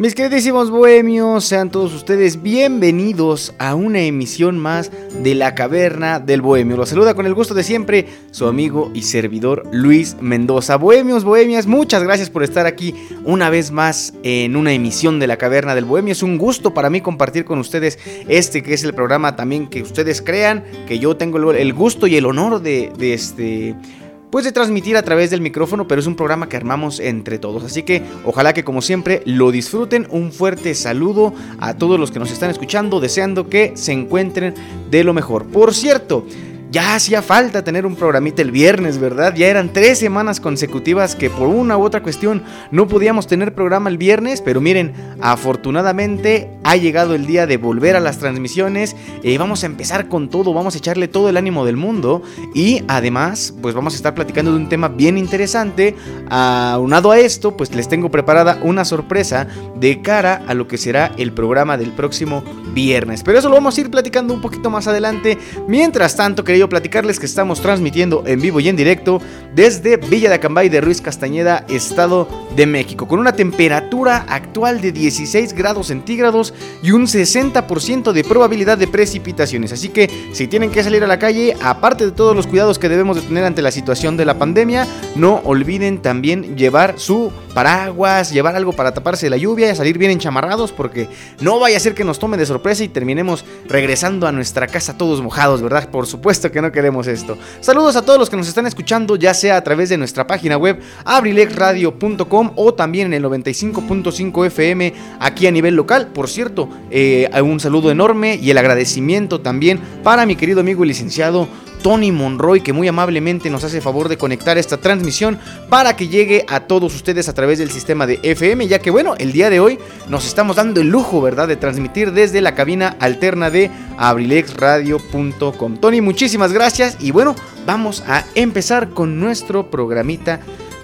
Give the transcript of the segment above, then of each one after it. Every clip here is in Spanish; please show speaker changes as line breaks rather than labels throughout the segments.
Mis queridísimos bohemios, sean todos ustedes bienvenidos a una emisión más de La Caverna del Bohemio. Los saluda con el gusto de siempre su amigo y servidor Luis Mendoza. Bohemios, bohemias, muchas gracias por estar aquí una vez más en una emisión de La Caverna del Bohemio. Es un gusto para mí compartir con ustedes este que es el programa también que ustedes crean, que yo tengo el gusto y el honor de, de este pues de transmitir a través del micrófono, pero es un programa que armamos entre todos. Así que ojalá que como siempre lo disfruten. Un fuerte saludo a todos los que nos están escuchando, deseando que se encuentren de lo mejor. Por cierto, ya hacía falta tener un programita el viernes, ¿verdad? Ya eran tres semanas consecutivas que por una u otra cuestión no podíamos tener programa el viernes, pero miren, afortunadamente ha llegado el día de volver a las transmisiones y vamos a empezar con todo, vamos a echarle todo el ánimo del mundo y además pues vamos a estar platicando de un tema bien interesante. Aunado a esto, pues les tengo preparada una sorpresa de cara a lo que será el programa del próximo viernes. Pero eso lo vamos a ir platicando un poquito más adelante. Mientras tanto, platicarles que estamos transmitiendo en vivo y en directo desde Villa de Acambay de Ruiz Castañeda, Estado de México, con una temperatura actual de 16 grados centígrados y un 60% de probabilidad de precipitaciones. Así que si tienen que salir a la calle, aparte de todos los cuidados que debemos de tener ante la situación de la pandemia, no olviden también llevar su paraguas, llevar algo para taparse la lluvia, y salir bien enchamarrados porque no vaya a ser que nos tome de sorpresa y terminemos regresando a nuestra casa todos mojados, ¿verdad? Por supuesto que no queremos esto. Saludos a todos los que nos están escuchando, ya sea a través de nuestra página web abrilexradio.com o también en el 95.5 FM aquí a nivel local. Por cierto, eh, un saludo enorme y el agradecimiento también para mi querido amigo y licenciado Tony Monroy, que muy amablemente nos hace favor de conectar esta transmisión para que llegue a todos ustedes a través del sistema de FM, ya que bueno, el día de hoy nos estamos dando el lujo, ¿verdad?, de transmitir desde la cabina alterna de abrilexradio.com. Tony, muchísimas gracias y bueno, vamos a empezar con nuestro programita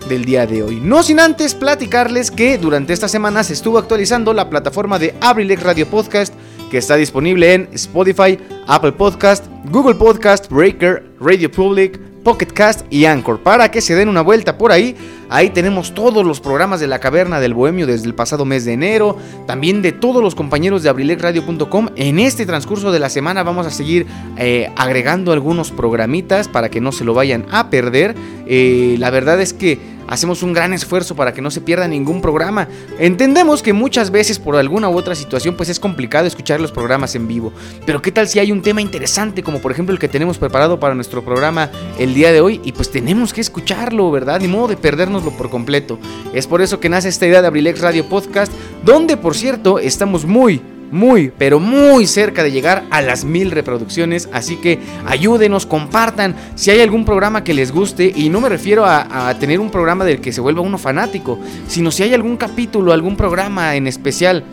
del día de hoy. No sin antes platicarles que durante esta semana se estuvo actualizando la plataforma de Abrilex Radio Podcast que está disponible en Spotify, Apple Podcast, Google Podcast, Breaker, Radio Public, Pocket Cast y Anchor. Para que se den una vuelta por ahí, ahí tenemos todos los programas de la Caverna del Bohemio desde el pasado mes de enero, también de todos los compañeros de abrilexradio.com. En este transcurso de la semana vamos a seguir eh, agregando algunos programitas para que no se lo vayan a perder. Eh, la verdad es que hacemos un gran esfuerzo para que no se pierda ningún programa. Entendemos que muchas veces por alguna u otra situación pues es complicado escuchar los programas en vivo, pero qué tal si hay un tema interesante como por ejemplo el que tenemos preparado para nuestro programa el día de hoy y pues tenemos que escucharlo, ¿verdad? Ni modo de perdérnoslo por completo. Es por eso que nace esta idea de Abrilex Radio Podcast, donde por cierto estamos muy muy, pero muy cerca de llegar a las mil reproducciones. Así que ayúdenos, compartan si hay algún programa que les guste. Y no me refiero a, tener un programa del que se vuelva uno fanático, sino si hay algún capítulo, algún programa en especial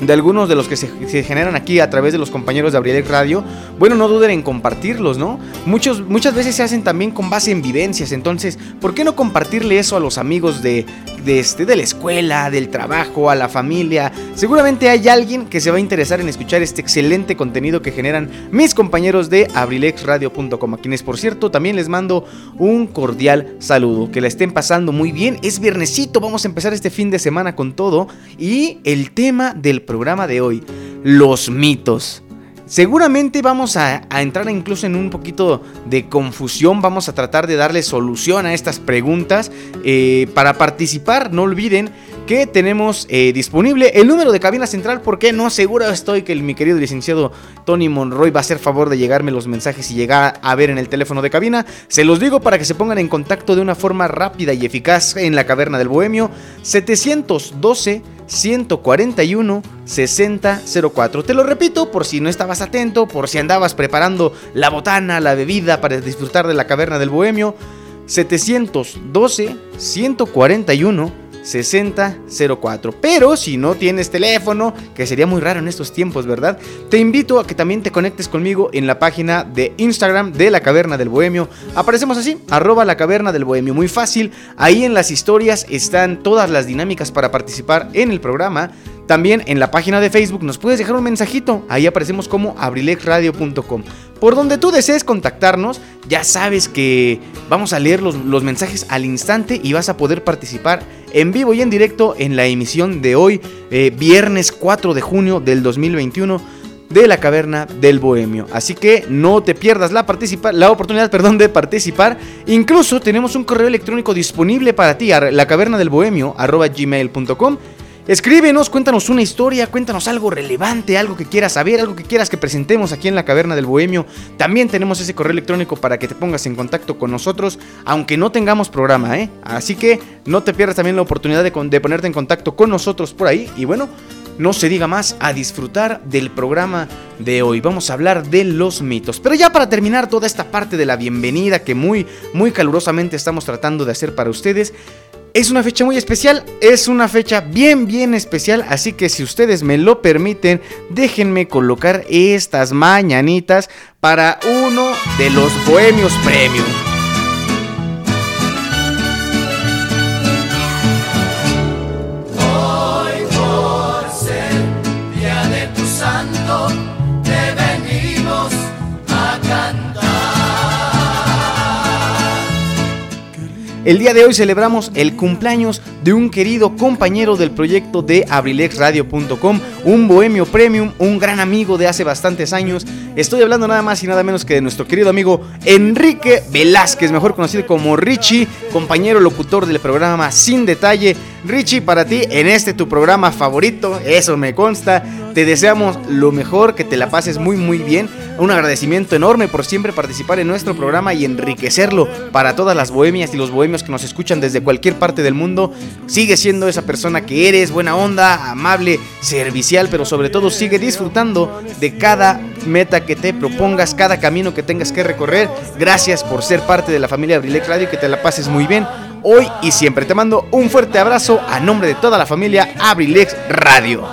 de algunos de los que se, generan aquí a través de los compañeros de Abrilex Radio, bueno, no duden en compartirlos, ¿no? Muchos, muchas veces se hacen también con base en vivencias, entonces, ¿por qué no compartirle eso a los amigos de, de, este, de la escuela, del trabajo, a la familia? Seguramente hay alguien que se va a interesar en escuchar este excelente contenido que generan mis compañeros de abrilexradio.com, a quienes, por cierto, también les mando un cordial saludo, que la estén pasando muy bien, es viernesito, vamos a empezar este fin de semana con todo, y el tema del programa de hoy, los mitos. Seguramente vamos a, entrar incluso en un poquito de confusión, vamos a tratar de darle solución a estas preguntas. Eh, para participar, no olviden que tenemos eh, disponible el número de cabina central porque no seguro estoy que mi querido licenciado Tony Monroy va a hacer favor de llegarme los mensajes y llegar a ver en el teléfono de cabina. Se los digo para que se pongan en contacto de una forma rápida y eficaz en la caverna del Bohemio 712 141 6004. Te lo repito por si no estabas atento, por si andabas preparando la botana, la bebida para disfrutar de la caverna del Bohemio. 712 141 6004. Pero si no tienes teléfono, que sería muy raro en estos tiempos, ¿verdad? Te invito a que también te conectes conmigo en la página de Instagram de la Caverna del Bohemio. Aparecemos así, arroba la Caverna del Bohemio. Muy fácil. Ahí en las historias están todas las dinámicas para participar en el programa. También en la página de Facebook nos puedes dejar un mensajito. Ahí aparecemos como abrilexradio.com. Por donde tú desees contactarnos, ya sabes que vamos a leer los, mensajes al instante y vas a poder participar en vivo y en directo en la emisión de hoy, eh, viernes 4 de junio del 2021 de la caverna del bohemio. Así que no te pierdas la, la oportunidad perdón, de participar. Incluso tenemos un correo electrónico disponible para ti, la caverna del bohemio, gmail.com Escríbenos, cuéntanos una historia, cuéntanos algo relevante, algo que quieras saber, algo que quieras que presentemos aquí en la Caverna del Bohemio. También tenemos ese correo electrónico para que te pongas en contacto con nosotros, aunque no tengamos programa, ¿eh? Así que no te pierdas también la oportunidad de, de ponerte en contacto con nosotros por ahí. Y bueno, no se diga más a disfrutar del programa de hoy. Vamos a hablar de los mitos. Pero ya para terminar toda esta parte de la bienvenida que muy, muy calurosamente estamos tratando de hacer para ustedes, es una fecha muy especial, es una fecha bien bien especial, así que si ustedes me lo permiten, déjenme colocar estas mañanitas para uno de los Bohemios Premium. El día de hoy celebramos el cumpleaños de un querido compañero del proyecto de abrilexradio.com, un bohemio premium, un gran amigo de hace bastantes años. Estoy hablando nada más y nada menos que de nuestro querido amigo Enrique Velázquez, mejor conocido como Richie, compañero locutor del programa Sin Detalle. Richie, para ti, en este tu programa favorito, eso me consta, te deseamos lo mejor, que te la pases muy muy bien. Un agradecimiento enorme por siempre participar en nuestro programa y enriquecerlo para todas las bohemias y los bohemios que nos escuchan desde cualquier parte del mundo. Sigue siendo esa persona que eres, buena onda, amable, servicial, pero sobre todo sigue disfrutando de cada meta que te propongas, cada camino que tengas que recorrer. Gracias por ser parte de la familia Abrilex Radio y que te la pases muy bien hoy y siempre. Te mando un fuerte abrazo a nombre de toda la familia Abrilex Radio.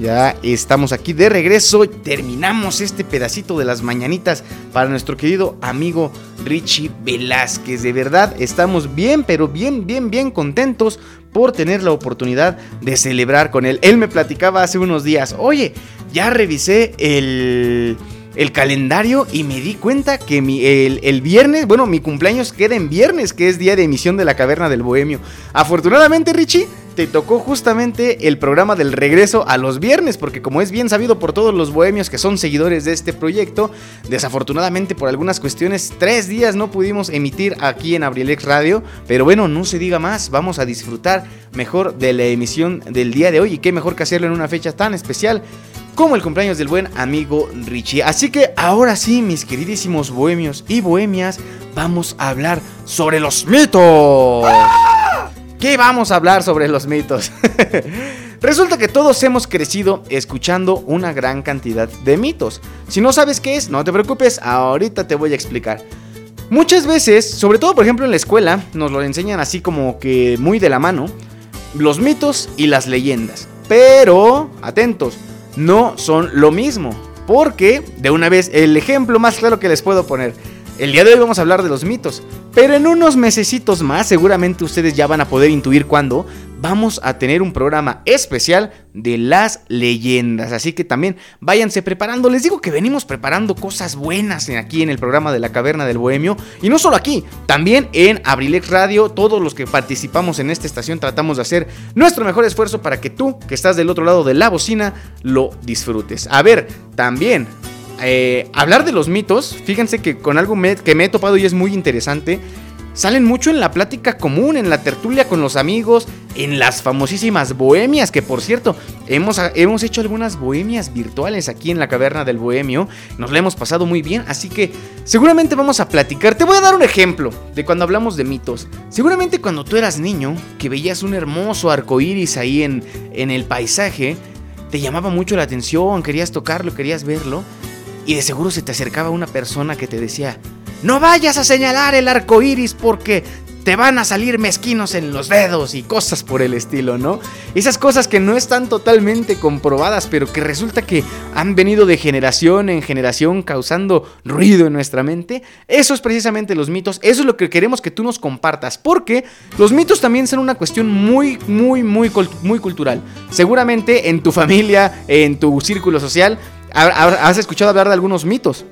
Ya estamos aquí de regreso. Terminamos este pedacito de las mañanitas para nuestro querido amigo Richie Velázquez. De verdad, estamos bien, pero bien, bien, bien contentos por tener la oportunidad de celebrar con él. Él me platicaba hace unos días, oye, ya revisé el el calendario y me di cuenta que mi, el, el, viernes, bueno, mi cumpleaños queda en viernes, que es día de emisión de la Caverna del Bohemio. Afortunadamente, Richie, te tocó justamente el programa del regreso a los viernes, porque como es bien sabido por todos los bohemios que son seguidores de este proyecto, desafortunadamente por algunas cuestiones, tres días no pudimos emitir aquí en Abrilex Radio, pero bueno, no se diga más, vamos a disfrutar mejor de la emisión del día de hoy y qué mejor que hacerlo en una fecha tan especial como el cumpleaños del buen amigo Richie. Así que ahora sí, mis queridísimos bohemios y bohemias, vamos a hablar sobre los mitos. ¿Qué vamos a hablar sobre los mitos? Resulta que todos hemos crecido escuchando una gran cantidad de mitos. Si no sabes qué es, no te preocupes, ahorita te voy a explicar. Muchas veces, sobre todo por ejemplo en la escuela, nos lo enseñan así como que muy de la mano, los mitos y las leyendas. Pero, atentos, no son lo mismo. Porque, de una vez, el ejemplo más claro que les puedo poner. El día de hoy vamos a hablar de los mitos, pero en unos mesecitos más seguramente ustedes ya van a poder intuir cuándo vamos a tener un programa especial de las leyendas. Así que también váyanse preparando. Les digo que venimos preparando cosas buenas aquí en el programa de la Caverna del Bohemio. Y no solo aquí, también en Abrilex Radio. Todos los que participamos en esta estación tratamos de hacer nuestro mejor esfuerzo para que tú, que estás del otro lado de la bocina, lo disfrutes. A ver, también eh, hablar de los mitos, fíjense que con algo que me he topado y es muy interesante, salen mucho en la plática común, en la tertulia con los amigos, en las famosísimas bohemias, que por cierto, hemos, hemos hecho algunas bohemias virtuales aquí en la caverna del bohemio, nos la hemos pasado muy bien, así que seguramente vamos a platicar. Te voy a dar un ejemplo de cuando hablamos de mitos. Seguramente cuando tú eras niño, que veías un hermoso arco iris ahí en, en el paisaje, te llamaba mucho la atención, querías tocarlo, querías verlo, y de seguro se te acercaba una persona que te decía, no vayas a señalar el arco iris porque te van a salir mezquinos en los dedos y cosas por el estilo, ¿no? Esas cosas que no están totalmente comprobadas, pero que resulta que han venido de generación en generación causando ruido en nuestra mente. Eso es precisamente los mitos, eso es lo que queremos que tú nos compartas, porque los mitos también son una cuestión muy, muy, muy, muy cultural. Seguramente en tu familia, en tu círculo social, has escuchado hablar de algunos mitos.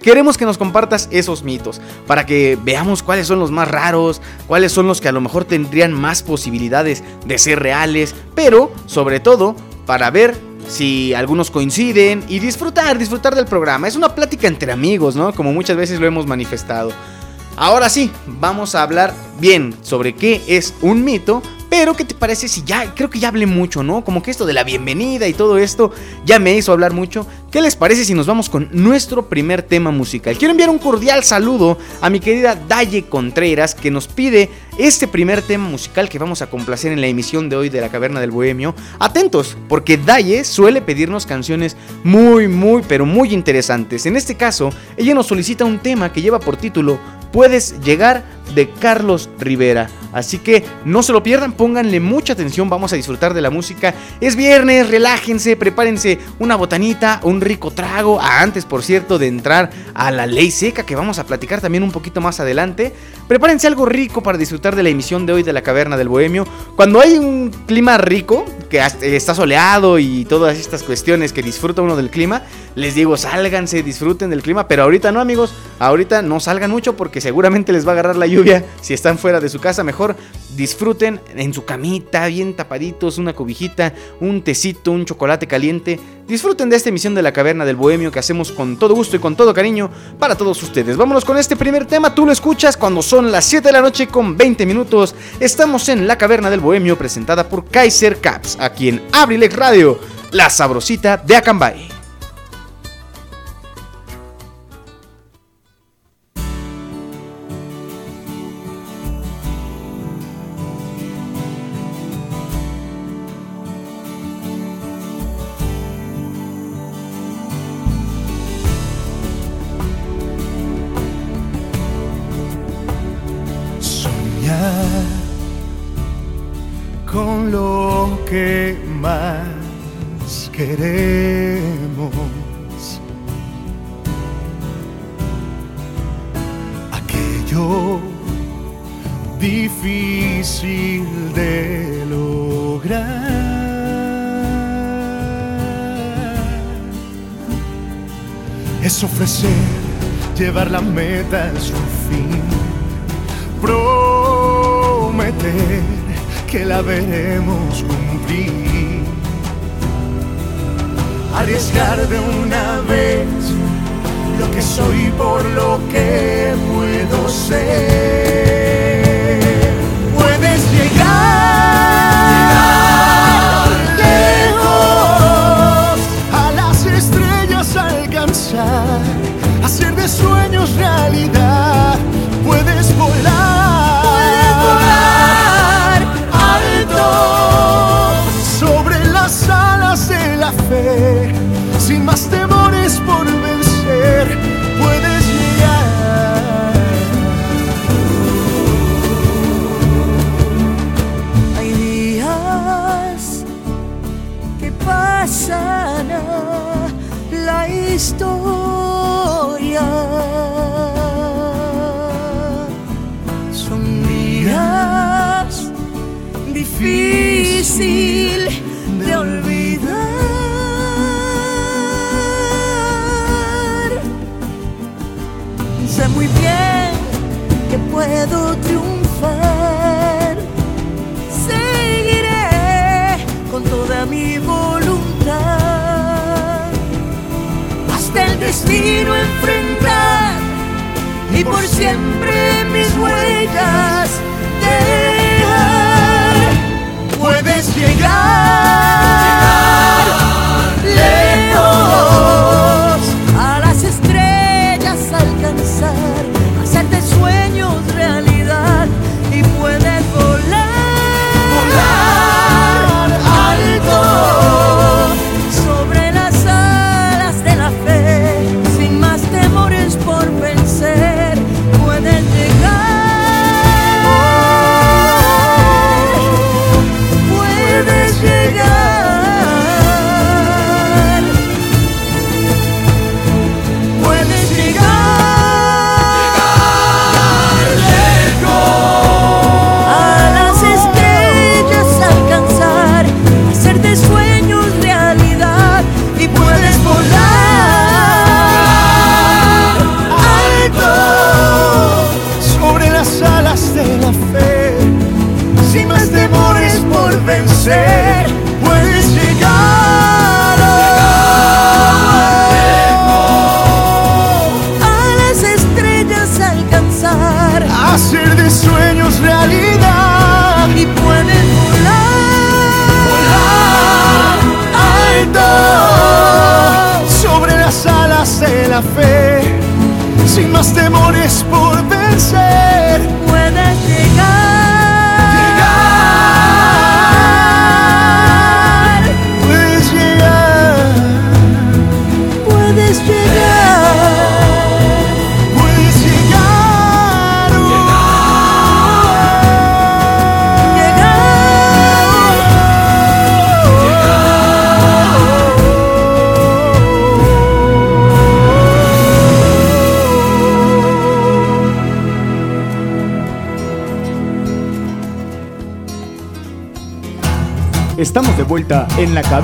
Queremos que nos compartas esos mitos para que veamos cuáles son los más raros, cuáles son los que a lo mejor tendrían más posibilidades de ser reales, pero sobre todo para ver si algunos coinciden y disfrutar, disfrutar del programa. Es una plática entre amigos, ¿no? Como muchas veces lo hemos manifestado. Ahora sí, vamos a hablar bien sobre qué es un mito, pero, ¿qué te parece si ya, creo que ya hablé mucho, ¿no? Como que esto de la bienvenida y todo esto ya me hizo hablar mucho. ¿Qué les parece si nos vamos con nuestro primer tema musical? Quiero enviar un cordial saludo a mi querida Daye Contreras que nos pide este primer tema musical que vamos a complacer en la emisión de hoy de la Caverna del Bohemio. Atentos, porque Daye suele pedirnos canciones muy, muy, pero muy interesantes. En este caso, ella nos solicita un tema que lleva por título Puedes llegar de Carlos Rivera. Así que no se lo pierdan, pónganle mucha atención, vamos a disfrutar de la música. Es viernes, relájense, prepárense una botanita, un rico trago. Ah, antes, por cierto, de entrar a la ley seca, que vamos a platicar también un poquito más adelante. Prepárense algo rico para disfrutar de la emisión de hoy de la Caverna del Bohemio. Cuando hay un clima rico, que está soleado y todas estas cuestiones que disfruta uno del clima, les digo, sálganse, disfruten del clima, pero ahorita no, amigos, ahorita no salgan mucho porque seguramente les va a agarrar la lluvia si están fuera de su casa, mejor disfruten en su camita, bien tapaditos, una cobijita, un tecito, un chocolate caliente. Disfruten de esta emisión de la Caverna del Bohemio que hacemos con todo gusto y con todo cariño para todos ustedes. Vámonos con este primer tema, tú lo escuchas cuando son las 7 de la noche con 20 minutos. Estamos en la Caverna del Bohemio presentada por Kaiser Caps, aquí en Abrilex Radio, la sabrosita de Acambay.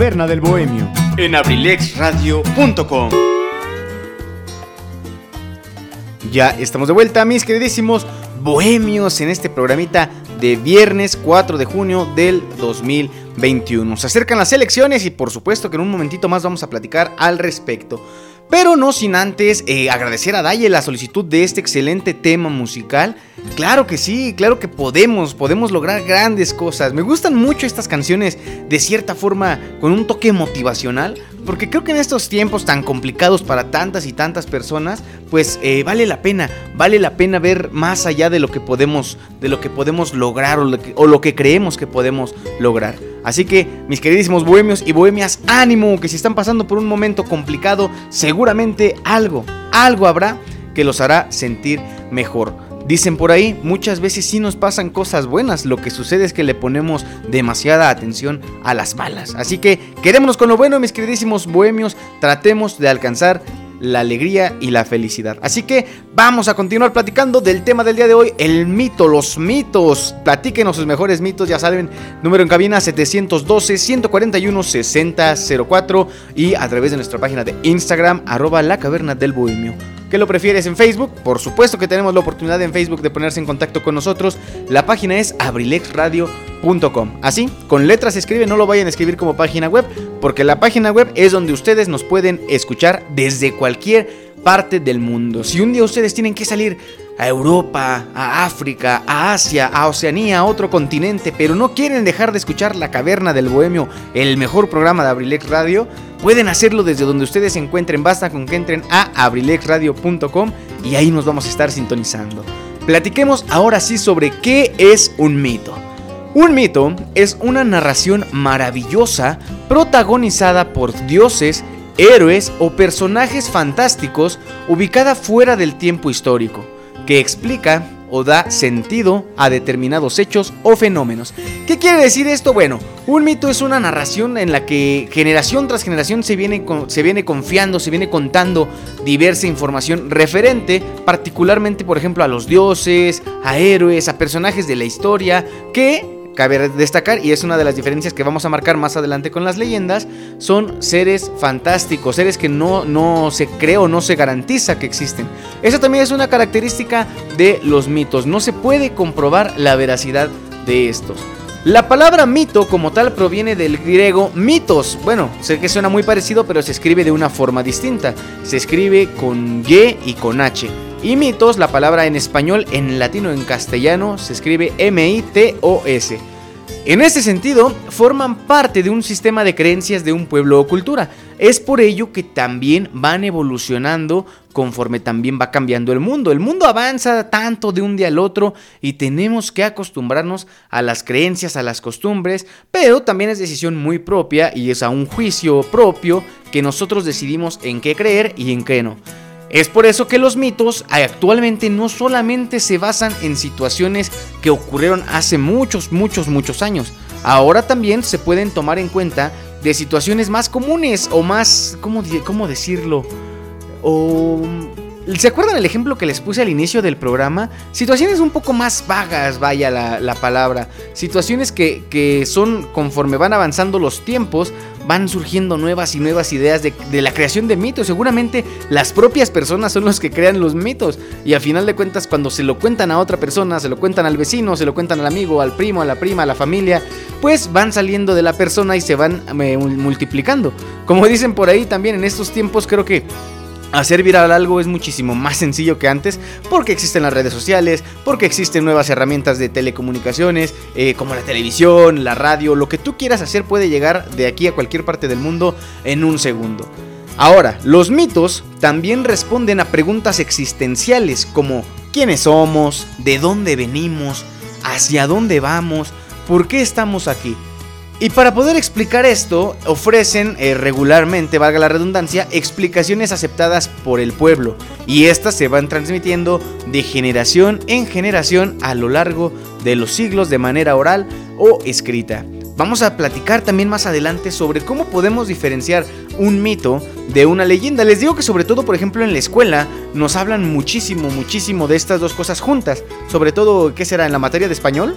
En la caverna del bohemio.
en abrilexradio.com. Ya estamos de vuelta, mis queridísimos bohemios, en este programita de viernes 4 de junio del 2021. Se acercan las elecciones y por supuesto que en un momentito más vamos a platicar al respecto. Pero no sin antes eh, agradecer a Daye la solicitud de este excelente tema musical. Claro que sí, claro que podemos, podemos lograr grandes cosas. Me gustan mucho estas canciones de cierta forma con un toque motivacional. Porque creo que en estos tiempos tan complicados para tantas y tantas personas, pues eh, vale la pena, vale la pena ver más allá de lo que podemos, de lo que podemos lograr o o lo que creemos que podemos lograr. Así que, mis queridísimos bohemios y bohemias, ánimo, que si están pasando por un momento complicado, seguramente algo, algo habrá que los hará sentir mejor. Dicen por ahí, muchas veces sí nos pasan cosas buenas, lo que sucede es que le ponemos demasiada atención a las malas. Así que quedémonos con lo bueno, mis queridísimos bohemios, tratemos de alcanzar la alegría y la felicidad. Así que vamos a continuar platicando del tema del día de hoy, el mito, los mitos. Platíquenos sus mejores mitos, ya saben, número en cabina 712-141-6004 y a través de nuestra página de Instagram, arroba la caverna del bohemio. ¿Qué lo prefieres en Facebook? Por supuesto que tenemos la oportunidad en Facebook de ponerse en contacto con nosotros. La página es abrilexradio.com. Así, con letras escribe, no lo vayan a escribir como página web, porque la página web es donde ustedes nos pueden escuchar desde cualquier parte del mundo. Si un día ustedes tienen que salir a Europa, a África, a Asia, a Oceanía, a otro continente, pero no quieren dejar de escuchar La Caverna del Bohemio, el mejor programa de Abrilex Radio, pueden hacerlo desde donde ustedes se encuentren. Basta con que entren a abrilexradio.com y ahí nos vamos a estar sintonizando. Platiquemos ahora sí sobre qué es un mito. Un mito es una narración maravillosa protagonizada por dioses, héroes o personajes fantásticos ubicada fuera del tiempo histórico, que explica o da sentido a determinados hechos o fenómenos. ¿Qué quiere decir esto? Bueno, un mito es una narración en la que generación tras generación se viene, se viene confiando, se viene contando diversa información referente particularmente, por ejemplo, a los dioses, a héroes, a personajes de la historia, que cabe destacar, y es una de las diferencias que vamos a marcar más adelante con las leyendas, son seres fantásticos, seres que no, no se cree o no se garantiza que existen. Esa también es una característica de los mitos, no se puede comprobar la veracidad de estos. La palabra mito como tal proviene del griego mitos. Bueno, sé que suena muy parecido, pero se escribe de una forma distinta. Se escribe con Y y con H. Y mitos, la palabra en español, en latino, en castellano, se escribe M-I-T-O-S. En este sentido, forman parte de un sistema de creencias de un pueblo o cultura. Es por ello que también van evolucionando conforme también va cambiando el mundo. El mundo avanza tanto de un día al otro y tenemos que acostumbrarnos a las creencias, a las costumbres, pero también es decisión muy propia y es a un juicio propio que nosotros decidimos en qué creer y en qué no. Es por eso que los mitos actualmente no solamente se basan en situaciones que ocurrieron hace muchos, muchos, muchos años. Ahora también se pueden tomar en cuenta de situaciones más comunes o más, ¿cómo, cómo decirlo? O ¿Se acuerdan el ejemplo que les puse al inicio del programa? Situaciones un poco más vagas, vaya la, palabra. Situaciones que, que, son conforme van avanzando los tiempos, van surgiendo nuevas y nuevas ideas de, la creación de mitos. Seguramente las propias personas son los que crean los mitos. Y al final de cuentas, cuando se lo cuentan a otra persona, se lo cuentan al vecino, se lo cuentan al amigo, al primo, a la prima, a la familia, pues van saliendo de la persona y se van eh, multiplicando. Como dicen por ahí también en estos tiempos, creo que Hacer viral algo es muchísimo más sencillo que antes porque existen las redes sociales, porque existen nuevas herramientas de telecomunicaciones, eh, como la televisión, la radio, lo que tú quieras hacer puede llegar de aquí a cualquier parte del mundo en un segundo. Ahora, los mitos también responden a preguntas existenciales como ¿quiénes somos? ¿De dónde venimos? ¿Hacia dónde vamos? ¿Por qué estamos aquí? Y para poder explicar esto, ofrecen eh, regularmente, valga la redundancia, explicaciones aceptadas por el pueblo. Y estas se van transmitiendo de generación en generación a lo largo de los siglos de manera oral o escrita. Vamos a platicar también más adelante sobre cómo podemos diferenciar un mito de una leyenda. Les digo que sobre todo, por ejemplo, en la escuela nos hablan muchísimo, muchísimo de estas dos cosas juntas. Sobre todo, ¿qué será? En la materia de español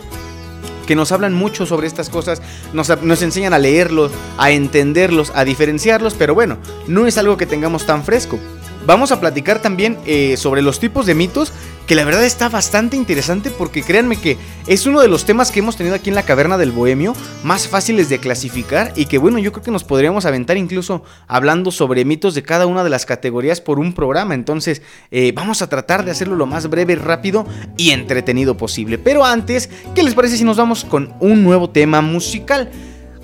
que nos hablan mucho sobre estas cosas, nos, enseñan a leerlos, a entenderlos, a diferenciarlos, pero bueno, no es algo que tengamos tan fresco. Vamos a platicar también eh, sobre los tipos de mitos que la verdad está bastante interesante porque créanme que es uno de los temas que hemos tenido aquí en la caverna del bohemio más fáciles de clasificar y que bueno, yo creo que nos podríamos aventar incluso hablando sobre mitos de cada una de las categorías por un programa, entonces eh, vamos a tratar de hacerlo lo más breve, rápido y entretenido posible. Pero antes, ¿qué les parece si nos vamos con un nuevo tema musical?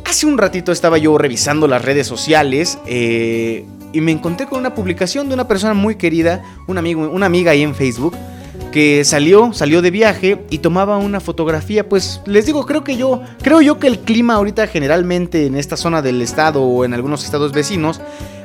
Hace un ratito estaba yo revisando las redes sociales eh, y me encontré con una publicación de una persona muy querida, un amigo, una amiga ahí en Facebook, que salió, salió de viaje y tomaba una fotografía, pues les digo, creo que yo, creo yo que el clima ahorita generalmente en esta zona del estado o en algunos estados vecinos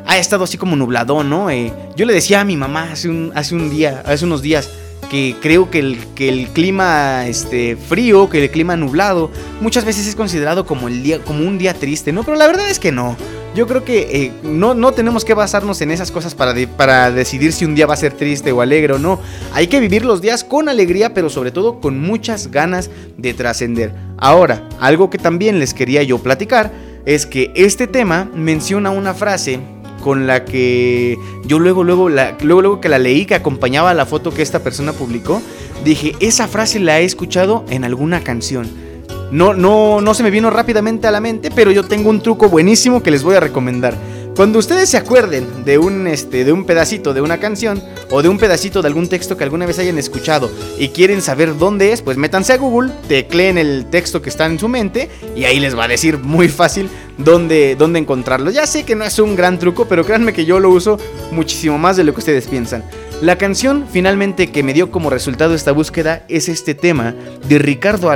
ha estado así como nublado, ¿no? Eh, yo le decía a mi mamá hace un, hace un día, hace unos días, que creo que el, que el clima este, frío, que el clima nublado, muchas veces es considerado como, el día, como un día triste, ¿no? Pero la verdad es que no. Yo creo que eh, no, no tenemos que basarnos en esas cosas para, para decidir si un día va a ser triste o alegre o no. Hay que vivir los días con alegría, pero sobre todo con muchas ganas de trascender. Ahora, algo que también les quería yo platicar es que este tema menciona una frase con la que yo luego, luego, luego, luego que la leí, que acompañaba la foto que esta persona publicó, dije, esa frase la he escuchado en alguna canción. No, no, no se me vino rápidamente a la mente, pero yo tengo un truco buenísimo que les voy a recomendar. Cuando ustedes se acuerden de un, este, de un pedacito de una canción o de un pedacito de algún texto que alguna vez hayan escuchado y quieren saber dónde es, pues métanse a Google, tecleen el texto que está en su mente y ahí les va a decir muy fácil dónde, dónde encontrarlo. Ya sé que no es un gran truco, pero créanme que yo lo uso muchísimo más de lo que ustedes piensan. La canción finalmente que me dio como resultado esta búsqueda es este tema de Ricardo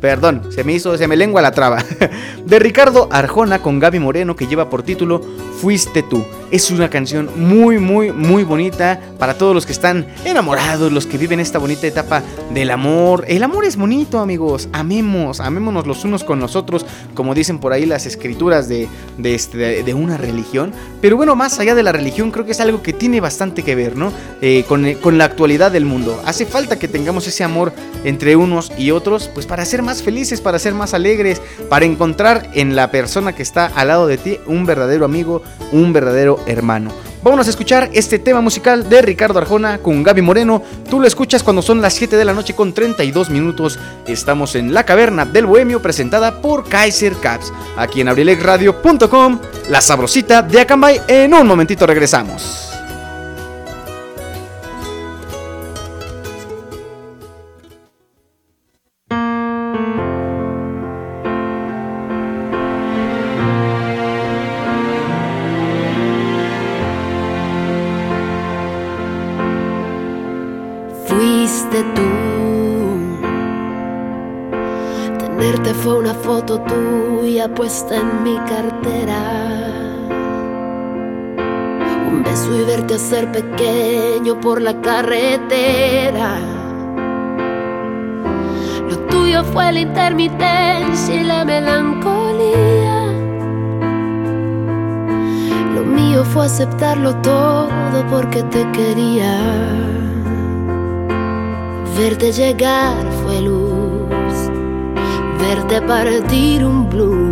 perdón, se me hizo, se me lengua la traba. de Ricardo Arjona con Gaby Moreno que lleva por título Fuiste tú. Es una canción muy, muy, muy bonita para todos los que están enamorados, los que viven esta bonita etapa del amor. El amor es bonito, amigos. Amemos, amémonos los unos con los otros, como dicen por ahí las escrituras de, de, este, una religión. Pero bueno, más allá de la religión, creo que es algo que tiene bastante que ver, ¿no? Eh, con, con la actualidad del mundo. Hace falta que tengamos ese amor entre unos y otros, pues para ser más felices, para ser más alegres, para encontrar en la persona que está al lado de ti un verdadero amigo, un verdadero hermano. Vamos a escuchar este tema musical de Ricardo Arjona con Gaby Moreno. Tú lo escuchas cuando son las 7 de la noche con 32 minutos. Estamos en La Caverna del Bohemio presentada por Kaiser Caps. Aquí en abrilexradio.com, la sabrosita de Acambay. En un momentito regresamos.
Pequeño por la carretera. Lo tuyo fue la intermitencia y la melancolía. Lo mío fue aceptarlo todo porque te quería. Verte llegar fue luz, verte partir un blues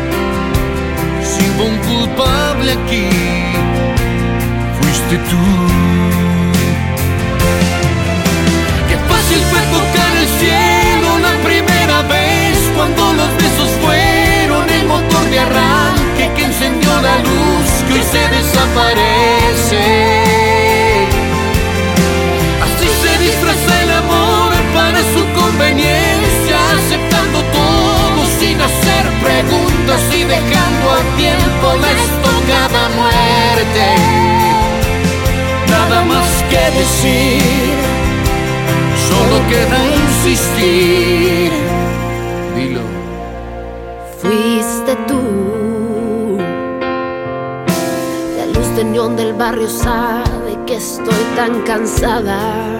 Un culpable aquí, fuiste tú. Qué fácil fue tocar el cielo la primera vez cuando los besos fueron el motor de arranque que encendió la luz que hoy se desaparece. Así se disfraza preguntas y dejando a tiempo la estocada muerte. Nada más que decir, solo queda insistir. Dilo.
Fuiste tú. La luz de neón del barrio sabe que estoy tan cansada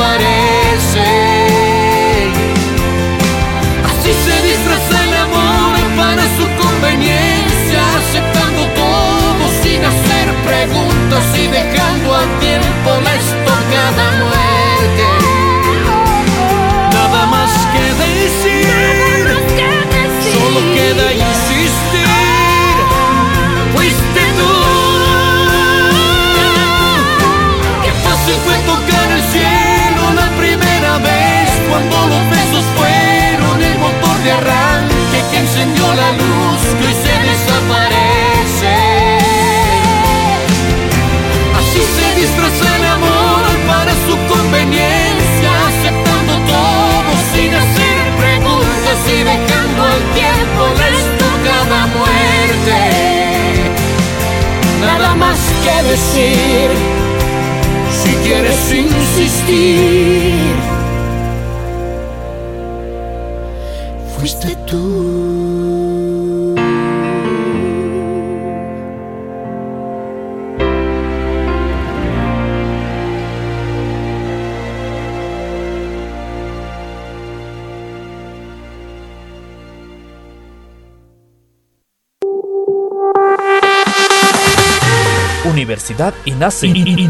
Desaparece. Así se disfraza el amor para su conveniencia, aceptando todo sin hacer preguntas y dejando al tiempo la
Universidad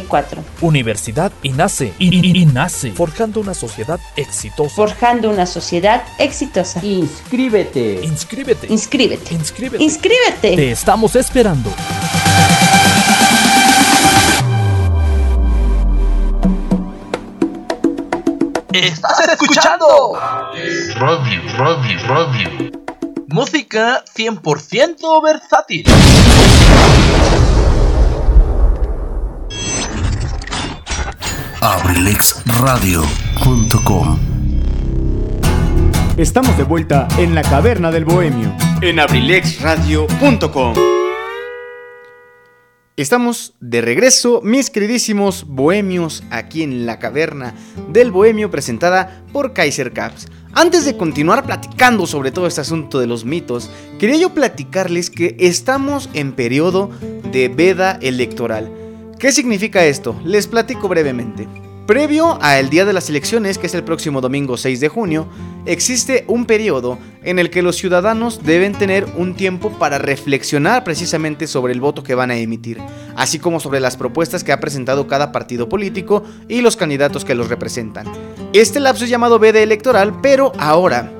127 1964.
Universidad INACE. I- INACE. Forjando una sociedad exitosa.
Forjando una sociedad exitosa.
Inscríbete.
Inscríbete.
Inscríbete.
Inscríbete.
Inscríbete.
Te estamos esperando.
Estás escuchando
Radio, radio, radio.
música 100% versátil.
abrilexradio.com
Estamos de vuelta en la caverna del bohemio.
en abrilexradio.com. Estamos de regreso, mis queridísimos bohemios, aquí en la caverna del bohemio presentada por Kaiser Caps. Antes de continuar platicando sobre todo este asunto de los mitos, quería yo platicarles que estamos en periodo de veda electoral. ¿Qué significa esto? Les platico brevemente. Previo al día de las elecciones, que es el próximo domingo 6 de junio, existe un periodo en el que los ciudadanos deben tener un tiempo para reflexionar precisamente sobre el voto que van a emitir, así como sobre las propuestas que ha presentado cada partido político y los candidatos que los representan. Este lapso es llamado veda electoral, pero ahora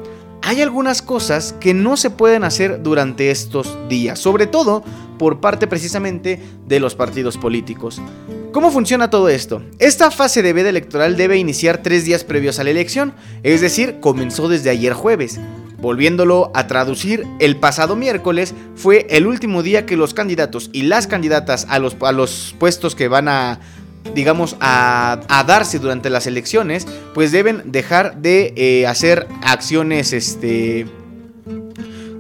hay algunas cosas que no se pueden hacer durante estos días, sobre todo por parte precisamente de los partidos políticos. ¿Cómo funciona todo esto? Esta fase de veda electoral debe iniciar tres días previos a la elección, es decir, comenzó desde ayer jueves. Volviéndolo a traducir, el pasado miércoles fue el último día que los candidatos y las candidatas a los, a los puestos que van a digamos, a, a darse durante las elecciones, pues deben dejar de eh, hacer acciones, este...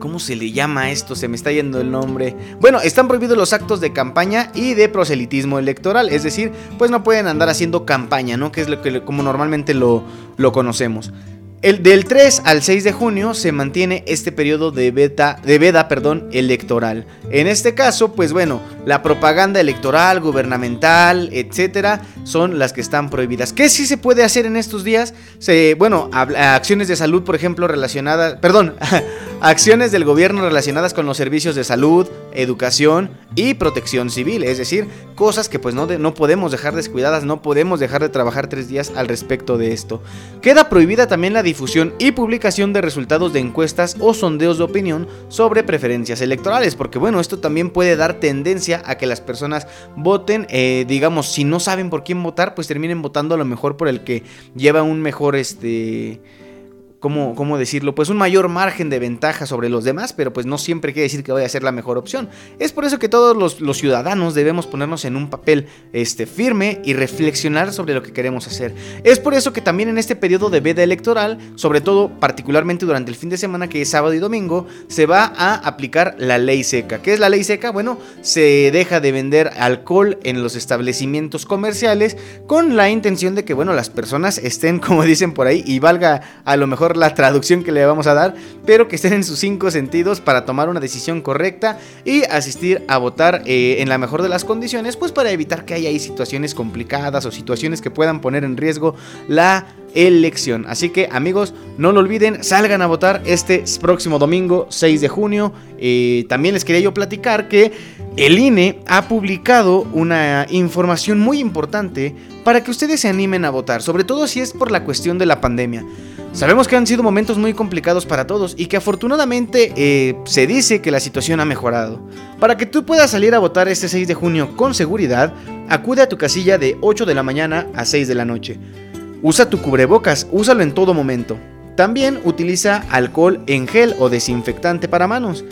¿Cómo se le llama esto? Se me está yendo el nombre. Bueno, están prohibidos los actos de campaña y de proselitismo electoral. Es decir, pues no pueden andar haciendo campaña, ¿no? Que es lo que como normalmente lo, lo conocemos. El, del 3 al 6 de junio se mantiene este periodo de, beta, de veda perdón, electoral. En este caso, pues bueno, la propaganda electoral, gubernamental, etcétera, son las que están prohibidas. ¿Qué sí se puede hacer en estos días? Se, bueno, acciones de salud, por ejemplo, relacionadas, perdón, acciones del gobierno relacionadas con los servicios de salud, educación y protección civil. Es decir, cosas que pues no, de- no podemos dejar descuidadas, no podemos dejar de trabajar tres días al respecto de esto. Queda prohibida también la difusión y publicación de resultados de encuestas o sondeos de opinión sobre preferencias electorales, porque bueno, esto también puede dar tendencia a que las personas voten, eh, digamos, si no saben por quién votar, pues terminen votando a lo mejor por el que lleva un mejor, este... ¿Cómo, ¿Cómo decirlo? Pues un mayor margen de ventaja sobre los demás, pero pues no siempre quiere decir que vaya a ser la mejor opción. Es por eso que todos los, los ciudadanos debemos ponernos en un papel este, firme y reflexionar sobre lo que queremos hacer. Es por eso que también en este periodo de veda electoral, sobre todo particularmente durante el fin de semana que es sábado y domingo, se va a aplicar la ley seca. ¿Qué es la ley seca? Bueno, se deja de vender alcohol en los establecimientos comerciales con la intención de que, bueno, las personas estén, como dicen por ahí, y valga a lo mejor la traducción que le vamos a dar, pero que estén en sus cinco sentidos para tomar una decisión correcta y asistir a votar eh, en la mejor de las condiciones, pues para evitar que haya ahí situaciones complicadas o situaciones que puedan poner en riesgo la elección. Así que amigos, no lo olviden, salgan a votar este próximo domingo 6 de junio. Eh, también les quería yo platicar que el INE ha publicado una información muy importante para que ustedes se animen a votar, sobre todo si es por la cuestión de la pandemia. Sabemos que han sido momentos muy complicados para todos y que afortunadamente eh, se dice que la situación ha mejorado. Para que tú puedas salir a votar este 6 de junio con seguridad, acude a tu casilla de 8 de la mañana a 6 de la noche. Usa tu cubrebocas, úsalo en todo momento. También utiliza alcohol en gel o desinfectante para manos.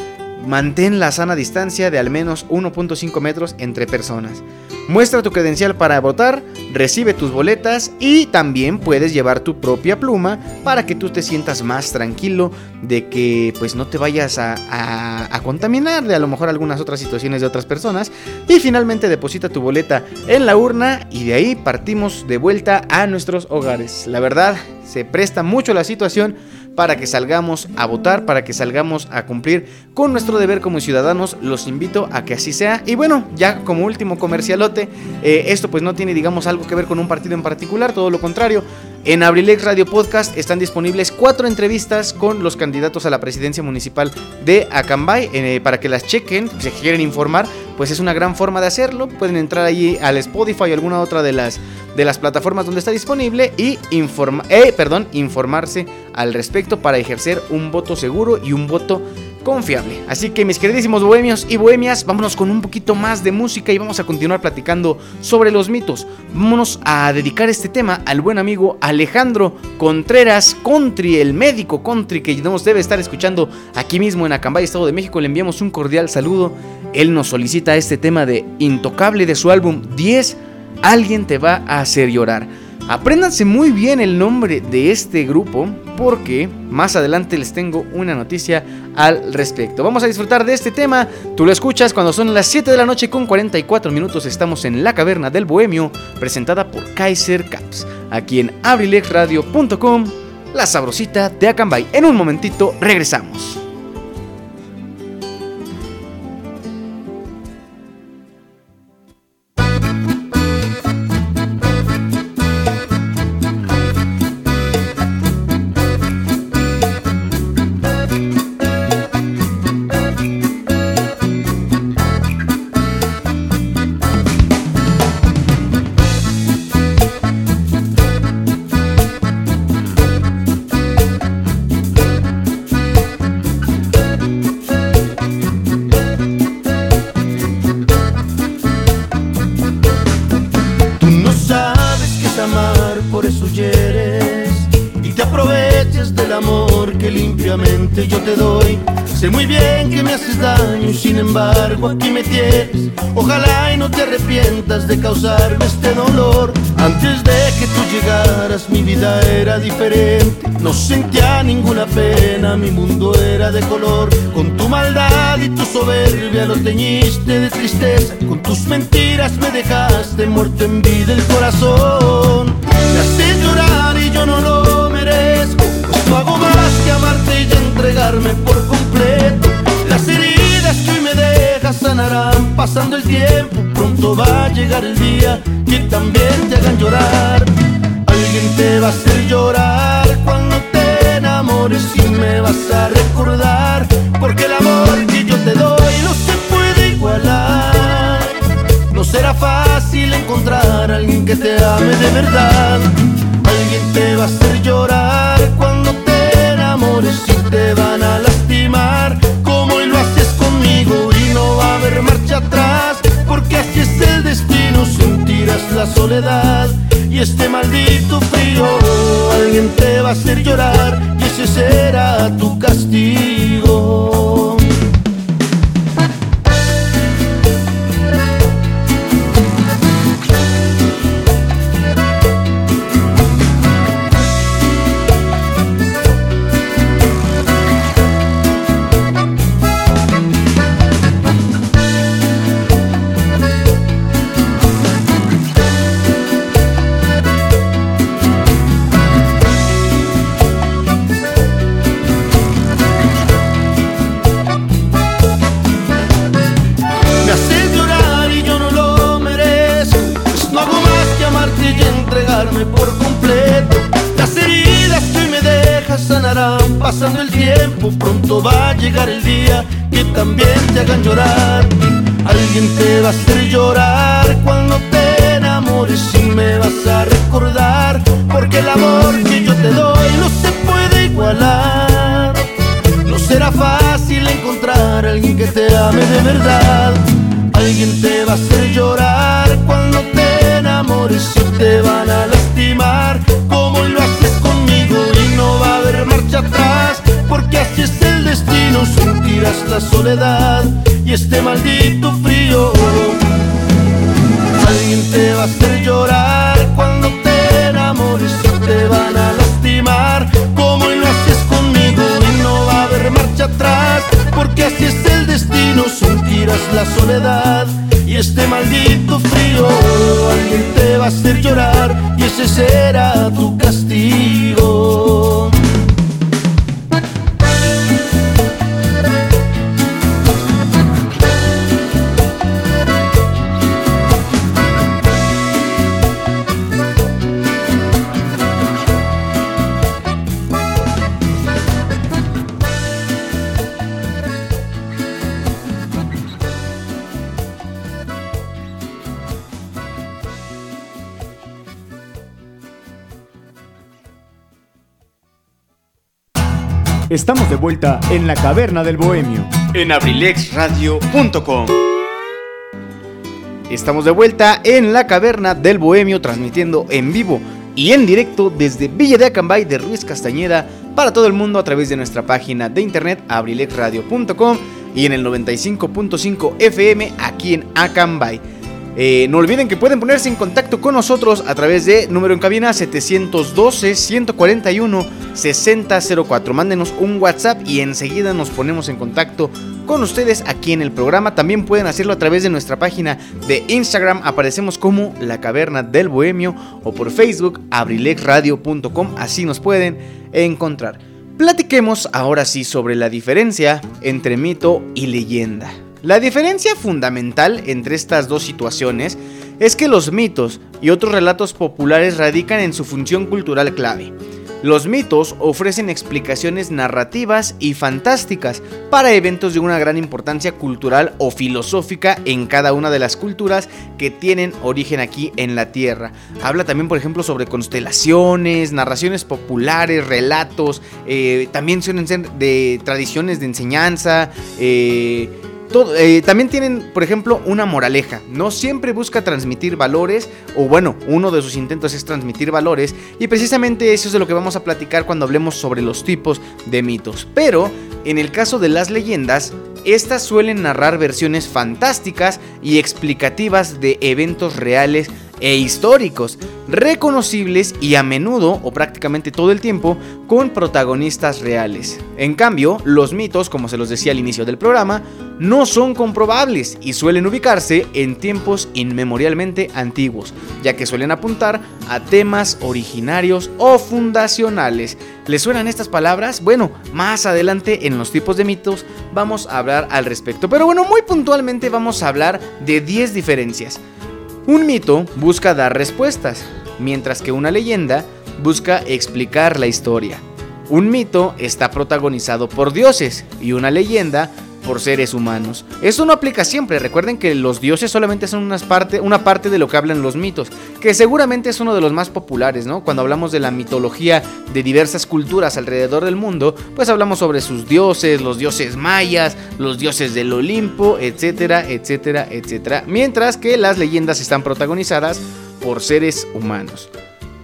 Mantén la sana distancia de al menos 1.5 metros entre personas. Muestra tu credencial para votar, recibe tus boletas y también puedes llevar tu propia pluma para que tú te sientas más tranquilo de que pues no te vayas a, a, a contaminar de a lo mejor algunas otras situaciones de otras personas. Y finalmente deposita tu boleta en la urna y de ahí partimos de vuelta a nuestros hogares. La verdad, se presta mucho la situación para que salgamos a votar, para que salgamos a cumplir con nuestro deber como ciudadanos. Los invito a que así sea. Y bueno, ya como último comercialote, eh, esto pues no tiene digamos algo que ver con un partido en particular, todo lo contrario. En Abrilex Radio Podcast están disponibles cuatro entrevistas con los candidatos a la presidencia municipal de Acambay eh, para que las chequen, si quieren informar, pues es una gran forma de hacerlo. Pueden entrar allí al Spotify o alguna otra de las, de las plataformas donde está disponible y eh, perdón, informarse al respecto para ejercer un voto seguro y un voto confiable. Así que mis queridísimos bohemios y bohemias, vámonos con un poquito más de música y vamos a continuar platicando sobre los mitos. Vámonos a dedicar este tema al buen amigo Alejandro Contreras Country, el médico country que nos debe estar escuchando aquí mismo en Acambay, Estado de México. Le enviamos un cordial saludo. Él nos solicita este tema de Intocable de su álbum 10. Alguien te va a hacer llorar. Apréndanse muy bien el nombre de este grupo porque más adelante les tengo una noticia al respecto. Vamos a disfrutar de este tema. Tú lo escuchas cuando son las 7 de la noche con 44 minutos. Estamos en la caverna del Bohemio, presentada por Kaiser Caps, aquí en abrilexradio.com, la sabrosita de Acambay. En un momentito regresamos.
Causarme este dolor. Antes de que tú llegaras mi vida era diferente. No sentía ninguna pena, mi mundo era de color. Con tu maldad y tu soberbia lo teñiste de tristeza. Con tus mentiras me dejaste Pronto va a llegar el día que también te hagan llorar. Alguien te va a hacer llorar cuando te enamores y me vas a recordar. Porque el amor que yo te doy no se puede igualar. No será fácil encontrar a alguien que te ame de verdad. Alguien te va a hacer llorar cuando te enamores y te van a lastimar como hoy lo haces conmigo y no va a haber marcha atrás soledad y este maldito frío. Alguien te va a hacer llorar y ese será tu castigo pasando el tiempo Pronto va a llegar el día que también te hagan llorar Alguien te va a hacer llorar cuando te enamores y me vas a recordar Porque el amor que yo te doy no se puede igualar. No será fácil encontrar a alguien que te ame de verdad. Alguien te va a hacer llorar cuando te enamores y te van a lastimar porque así es el destino, sentirás la soledad y este maldito frío. Alguien te va a hacer llorar cuando te enamores te van a lastimar como lo haces conmigo y no va a haber marcha atrás porque así es el destino, sentirás la soledad y este maldito frío. Alguien te va a hacer llorar y ese será tu castigo.
Estamos de vuelta en la caverna del bohemio.
En abrilexradio.com. Estamos de vuelta en la caverna del bohemio transmitiendo en vivo y en directo desde Villa de Acambay de Ruiz Castañeda para todo el mundo a través de nuestra página de internet abrilexradio.com y en el 95.5 FM aquí en Acambay. Eh, no olviden que pueden ponerse en contacto con nosotros a través de número en cabina 712-141-6004. Mándenos un WhatsApp y enseguida nos ponemos en contacto con ustedes aquí en el programa. También pueden hacerlo a través de nuestra página de Instagram. Aparecemos como La Caverna del Bohemio o por Facebook abrilexradio.com. Así nos pueden encontrar. Platiquemos ahora sí sobre la diferencia entre mito y leyenda. La diferencia fundamental entre estas dos situaciones es que los mitos y otros relatos populares radican en su función cultural clave. Los mitos ofrecen explicaciones narrativas y fantásticas para eventos de una gran importancia cultural o filosófica en cada una de las culturas que tienen origen aquí en la Tierra. Habla también, por ejemplo, sobre constelaciones, narraciones populares, relatos, eh, también suelen ser de tradiciones de enseñanza, eh, eh, también tienen, por ejemplo, una moraleja. No siempre busca transmitir valores, o bueno, uno de sus intentos es transmitir valores, y precisamente eso es de lo que vamos a platicar cuando hablemos sobre los tipos de mitos. Pero, en el caso de las leyendas, estas suelen narrar versiones fantásticas y explicativas de eventos reales e históricos, reconocibles y a menudo o prácticamente todo el tiempo con protagonistas reales. En cambio, los mitos, como se los decía al inicio del programa, no son comprobables y suelen ubicarse en tiempos inmemorialmente antiguos, ya que suelen apuntar a temas originarios o fundacionales. ¿Les suenan estas palabras? Bueno, más adelante en los tipos de mitos vamos a hablar al respecto, pero bueno, muy puntualmente vamos a hablar de 10 diferencias. Un mito busca dar respuestas, mientras que una leyenda busca explicar la historia. Un mito está protagonizado por dioses y una leyenda por seres humanos. Eso no aplica siempre, recuerden que los dioses solamente son una parte, una parte de lo que hablan los mitos, que seguramente es uno de los más populares, ¿no? Cuando hablamos de la mitología de diversas culturas alrededor del mundo, pues hablamos sobre sus dioses, los dioses mayas, los dioses del Olimpo, etcétera, etcétera, etcétera, mientras que las leyendas están protagonizadas por seres humanos.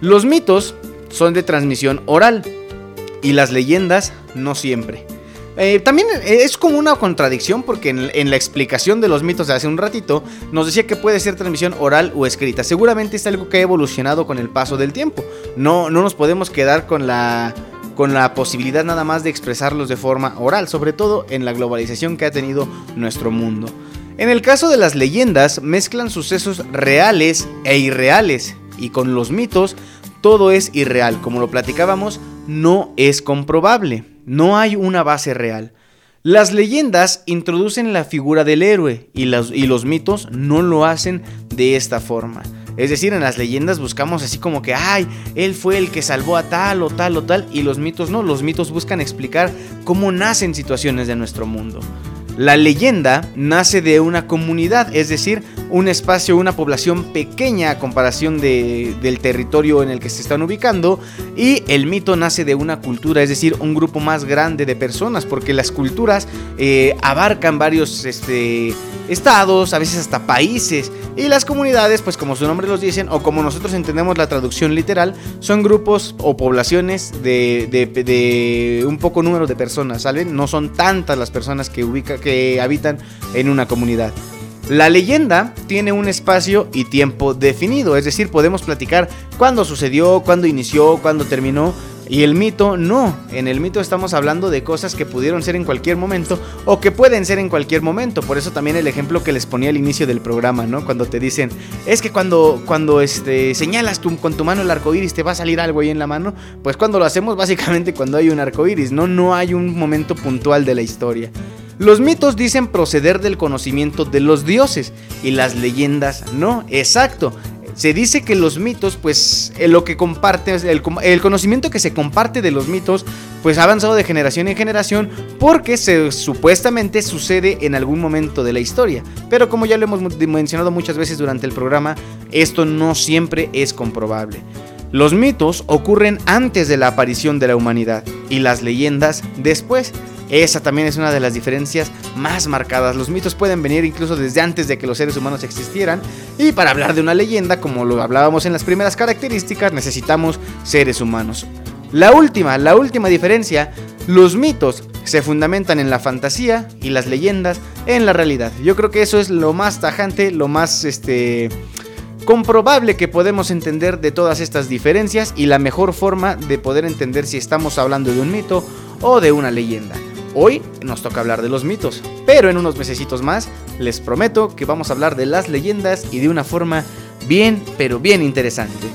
Los mitos son de transmisión oral y las leyendas no siempre. Eh, también es como una contradicción porque en, la explicación de los mitos de hace un ratito nos decía que puede ser transmisión oral o escrita. Seguramente es algo que ha evolucionado con el paso del tiempo. No, no nos podemos quedar con la, con la posibilidad nada más de expresarlos de forma oral, sobre todo en la globalización que ha tenido nuestro mundo. En el caso de las leyendas, mezclan sucesos reales e irreales, y con los mitos todo es irreal, como lo platicábamos, no es comprobable no hay una base real. Las leyendas introducen la figura del héroe y, los mitos no lo hacen de esta forma. Es decir, en las leyendas buscamos así como que, ay, él fue el que salvó a tal o tal o tal, y los mitos no, los mitos buscan explicar cómo nacen situaciones de nuestro mundo. La leyenda nace de una comunidad, es decir, un espacio, una población pequeña a comparación de, del territorio en el que se están ubicando y el mito nace de una cultura, es decir, un grupo más grande de personas, porque las culturas eh, abarcan varios este, estados, a veces hasta países, y las comunidades, pues como su nombre los dicen, o como nosotros entendemos la traducción literal, son grupos o poblaciones de, un poco número de personas, ¿salen? No son tantas las personas que, ubica, que habitan en una comunidad. La leyenda tiene un espacio y tiempo definido, es decir, podemos platicar cuándo sucedió, cuándo inició, cuándo terminó, y el mito no, en el mito estamos hablando de cosas que pudieron ser en cualquier momento o que pueden ser en cualquier momento. Por eso también el ejemplo que les ponía al inicio del programa, ¿no? Cuando te dicen, es que cuando, cuando este, señalas con tu mano el arco iris te va a salir algo ahí en la mano. Pues cuando lo hacemos, básicamente cuando hay un arco iris, ¿no? No hay un momento puntual de la historia. Los mitos dicen proceder del conocimiento de los dioses y las leyendas no, exacto se dice que los mitos, pues lo que comparte, el, conocimiento que se comparte de los mitos, pues ha avanzado de generación en generación porque se supuestamente sucede en algún momento de la historia. Pero como ya lo hemos mencionado muchas veces durante el programa, esto no siempre es comprobable. Los mitos ocurren antes de la aparición de la humanidad y las leyendas después. Esa también es una de las diferencias más marcadas. Los mitos pueden venir incluso desde antes de que los seres humanos existieran. Y para hablar de una leyenda, como lo hablábamos en las primeras características, necesitamos seres humanos. La última, la última diferencia, los mitos se fundamentan en la fantasía y las leyendas en la realidad. Yo creo que eso es lo más tajante, lo más este comprobable que podemos entender de todas estas diferencias y la mejor forma de poder entender si estamos hablando de un mito o de una leyenda. Hoy nos toca hablar de los mitos, pero en unos mesecitos más les prometo que vamos a hablar de las leyendas y de una forma bien, pero bien interesante.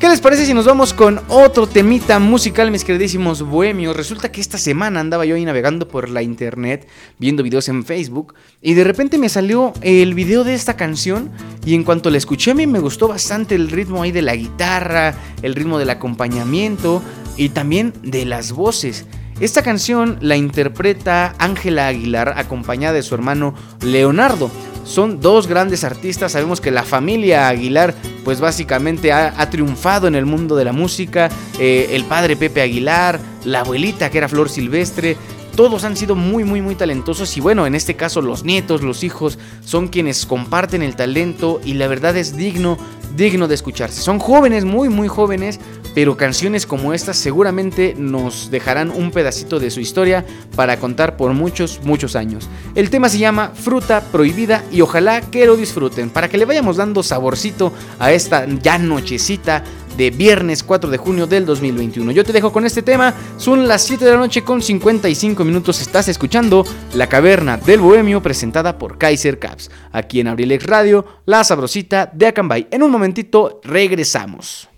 ¿Qué les parece si nos vamos con otro temita musical, mis queridísimos bohemios? Resulta que esta semana andaba yo ahí navegando por la internet, viendo videos en Facebook, y de repente me salió el video de esta canción, y en cuanto la escuché a mí me gustó bastante el ritmo ahí de la guitarra, el ritmo del acompañamiento, y también de las voces. Esta canción la interpreta Ángela Aguilar acompañada de su hermano Leonardo. Son dos grandes artistas, sabemos que la familia Aguilar pues básicamente ha, triunfado en el mundo de la música, eh, el padre Pepe Aguilar, la abuelita que era Flor Silvestre, todos han sido muy, muy, muy talentosos. Y bueno, en este caso los nietos, los hijos, son quienes comparten el talento y la verdad es digno, digno de escucharse. Son jóvenes, muy, muy jóvenes, pero canciones como estas seguramente nos dejarán un pedacito de su historia para contar por muchos, muchos años. El tema se llama Fruta Prohibida y ojalá que lo disfruten para que le vayamos dando saborcito a esta ya nochecita de viernes 4 de junio del 2021. Yo te dejo con este tema, son las 7 de la noche con 55 minutos, estás escuchando La Caverna del Bohemio presentada por Kaiser Caps, aquí en Abrilex Radio, la sabrosita de Acambay. En un momentito regresamos.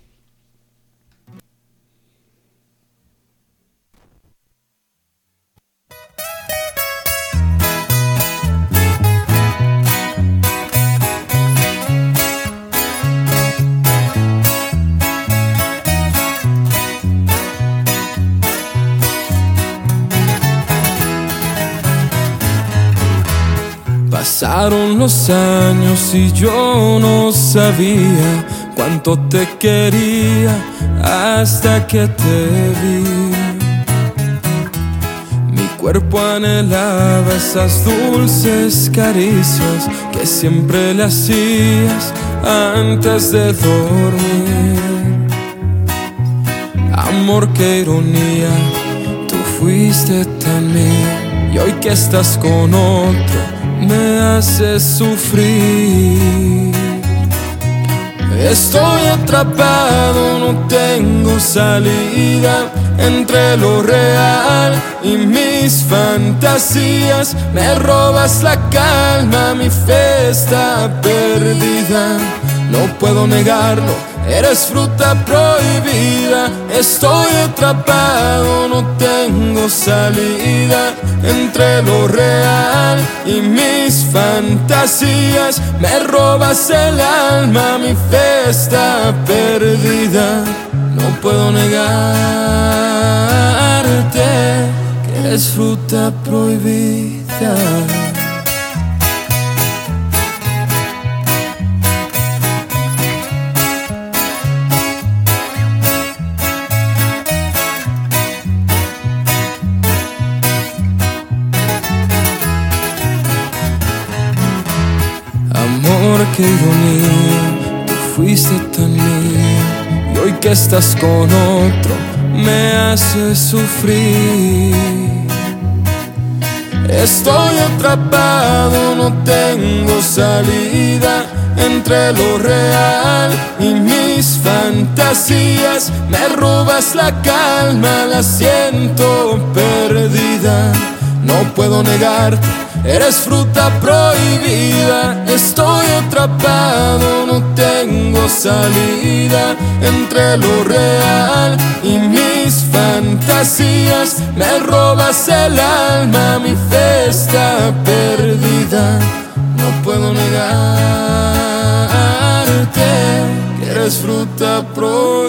Pasaron los años y yo no sabía cuánto te quería hasta que te vi. Mi cuerpo anhelaba esas dulces caricias que siempre le hacías antes de dormir. Amor, qué ironía, tú fuiste tan mía y hoy que estás con otro me hace sufrir. Estoy atrapado, no tengo salida entre lo real y mis fantasías. Me robas la calma, mi fe está perdida. No puedo negarlo, eres fruta prohibida. Estoy atrapado, no tengo salida entre lo real y mis fantasías. Me robas el alma, mi fe está perdida. No puedo negarte que eres fruta prohibida. Qué ironía, tú fuiste tan mía y hoy que estás con otro me haces sufrir. Estoy atrapado, no tengo salida entre lo real y mis fantasías. Me robas la calma, la siento perdida. No puedo negarte, eres fruta prohibida. Estoy atrapado, no tengo salida entre lo real y mis fantasías. Me robas el alma, mi fe está perdida. No puedo negarte que eres fruta prohibida.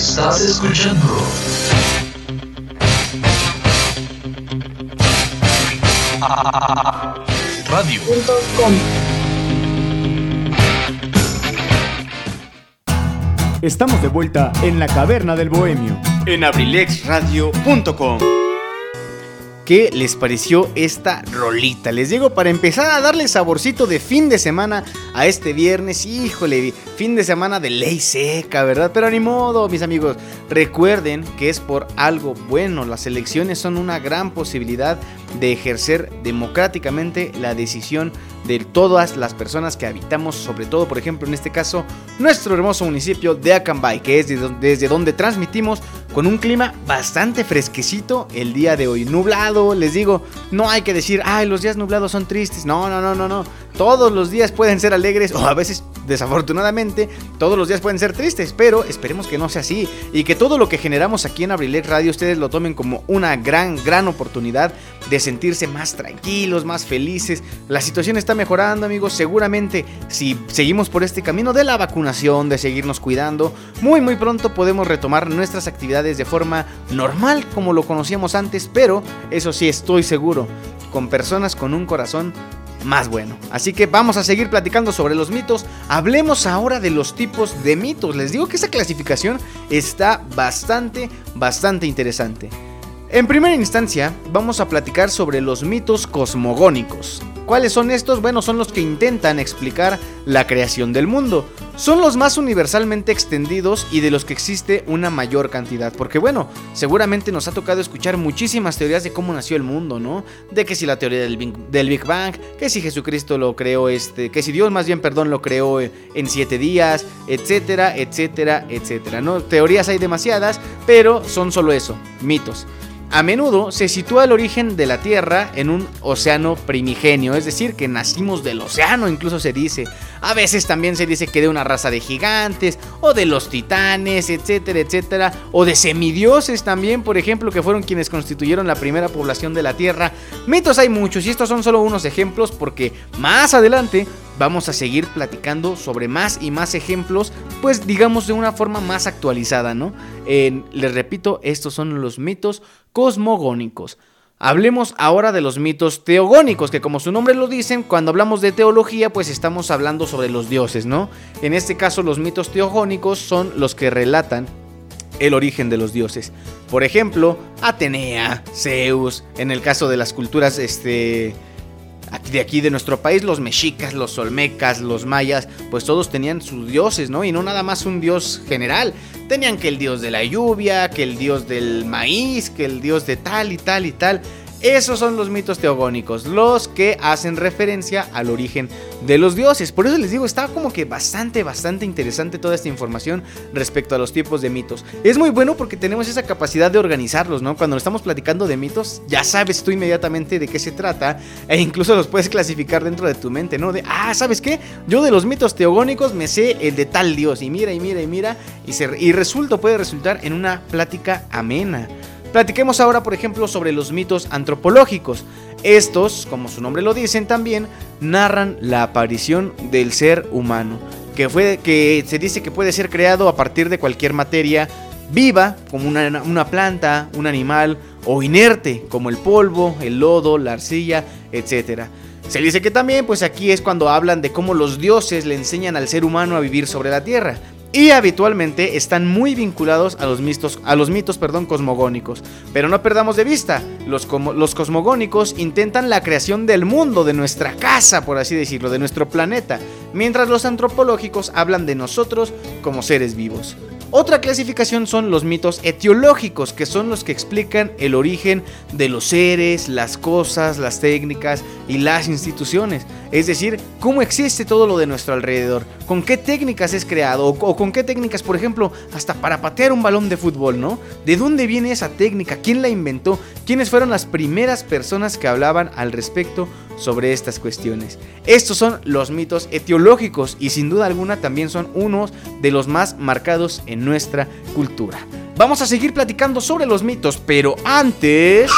Estás escuchando Radio.
Estamos de vuelta en la caverna del bohemio.
En abrilexradio.com. ¿Qué les pareció esta rolita? Les digo, para empezar a darle saborcito de fin de semana a este viernes, híjole, fin de semana de ley seca, ¿verdad? Pero ni modo, mis amigos, recuerden que es por algo bueno. Las elecciones son una gran posibilidad de ejercer democráticamente la decisión de todas las personas que habitamos, sobre todo, por ejemplo, en este caso, nuestro hermoso municipio de Acambay, que es desde donde transmitimos con un clima bastante fresquecito el día de hoy. Nublado, les digo, no hay que decir, ay, los días nublados son tristes. No, no, no, no, no. Todos los días pueden ser alegres o a veces, desafortunadamente, todos los días pueden ser tristes, pero esperemos que no sea así y que todo lo que generamos aquí en Abrilet Radio ustedes lo tomen como una gran, gran oportunidad de sentirse más tranquilos, más felices. La situación está mejorando, amigos. Seguramente, si seguimos por este camino de la vacunación, de seguirnos cuidando, muy, muy pronto podemos retomar nuestras actividades de forma normal, como lo conocíamos antes, pero eso sí, estoy seguro, con personas con un corazón más bueno. Así que vamos a seguir platicando sobre los mitos. Hablemos ahora de los tipos de mitos. Les digo que esa clasificación está bastante, bastante interesante. En primera instancia, vamos a platicar sobre los mitos cosmogónicos. ¿Cuáles son estos? Bueno, son los que intentan explicar la creación del mundo. Son los más universalmente extendidos y de los que existe una mayor cantidad. Porque bueno, seguramente nos ha tocado escuchar muchísimas teorías de cómo nació el mundo, ¿no? De que si la teoría del Big, Bang, que si Jesucristo lo creó, este, que si Dios más bien, perdón, lo creó en siete días, etcétera, etcétera, etcétera, ¿no? Teorías hay demasiadas, pero son solo eso, mitos. A menudo se sitúa el origen de la Tierra en un océano primigenio, es decir, que nacimos del océano, incluso se dice. A veces también se dice que de una raza de gigantes, o de los titanes, etcétera, etcétera, o de semidioses también, por ejemplo, que fueron quienes constituyeron la primera población de la Tierra. Mitos hay muchos y estos son solo unos ejemplos porque más adelante vamos a seguir platicando sobre más y más ejemplos, pues digamos de una forma más actualizada, ¿no? les repito, estos son los mitos cosmogónicos. Hablemos ahora de los mitos teogónicos, que como su nombre lo dicen, cuando hablamos de teología, pues estamos hablando sobre los dioses, ¿no? En este caso, los mitos teogónicos son los que relatan el origen de los dioses. Por ejemplo, Atenea, Zeus, en el caso de las culturas este, de aquí de nuestro país, los mexicas, los olmecas, los mayas, pues todos tenían sus dioses, ¿no? Y no nada más un dios general. Tenían que el dios de la lluvia, que el dios del maíz, que el dios de tal y tal y tal. Esos son los mitos teogónicos, los que hacen referencia al origen de los dioses. Por eso les digo, está como que bastante, bastante interesante toda esta información respecto a los tipos de mitos. Es muy bueno porque tenemos esa capacidad de organizarlos, ¿no? Cuando estamos platicando de mitos, ya sabes tú inmediatamente de qué se trata e incluso los puedes clasificar dentro de tu mente, ¿no? De, ah, ¿sabes qué? Yo de los mitos teogónicos me sé el de tal dios y mira y mira y mira y, y resulta, puede resultar en una plática amena. Platiquemos ahora, por ejemplo, sobre los mitos antropológicos. Estos, como su nombre lo dicen también, narran la aparición del ser humano, que, fue, que se dice que puede ser creado a partir de cualquier materia viva, como una, una planta, un animal, o inerte, como el polvo, el lodo, la arcilla, etc. Se dice que también, pues aquí es cuando hablan de cómo los dioses le enseñan al ser humano a vivir sobre la tierra y habitualmente están muy vinculados a los, mitos, a los mitos perdón, cosmogónicos. Pero no perdamos de vista, los, los cosmogónicos intentan la creación del mundo, de nuestra casa, por así decirlo, de nuestro planeta, mientras los antropológicos hablan de nosotros como seres vivos. Otra clasificación son los mitos etiológicos, que son los que explican el origen de los seres, las cosas, las técnicas y las instituciones. Es decir, cómo existe todo lo de nuestro alrededor, con qué técnicas es creado o, con qué técnicas, por ejemplo, hasta para patear un balón de fútbol, ¿no? ¿De dónde viene esa técnica? ¿Quién la inventó? ¿Quiénes fueron las primeras personas que hablaban al respecto sobre estas cuestiones. Estos son los mitos etiológicos y sin duda alguna también son unos de los más marcados en nuestra cultura. Vamos a seguir platicando sobre los mitos, pero antes...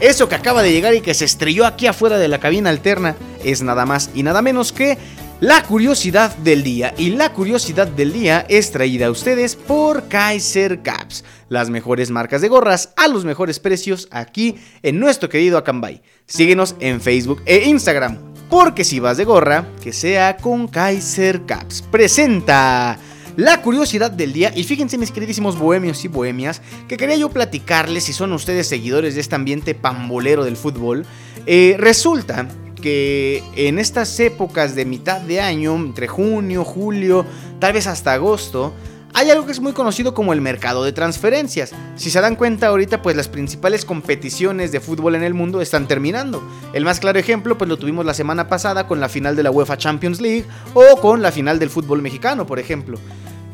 Eso que acaba de llegar y que se estrelló aquí afuera de la cabina alterna es nada más y nada menos que la curiosidad del día. Y la curiosidad del día es traída a ustedes por Kaiser Caps, las mejores marcas de gorras a los mejores precios aquí en nuestro querido Acambay. Síguenos en Facebook e Instagram, porque si vas de gorra, que sea con Kaiser Caps. Presenta la curiosidad del día. Y fíjense, mis queridísimos bohemios y bohemias, que quería yo platicarles si son ustedes seguidores de este ambiente pambolero del fútbol. Eh, resulta que en estas épocas de mitad de año, entre junio, julio, tal vez hasta agosto, hay algo que es muy conocido como el mercado de transferencias. Si se dan cuenta ahorita, pues las principales competiciones de fútbol en el mundo están terminando. El más claro ejemplo, pues lo tuvimos la semana pasada con la final de la UEFA Champions League o con la final del fútbol mexicano, por ejemplo.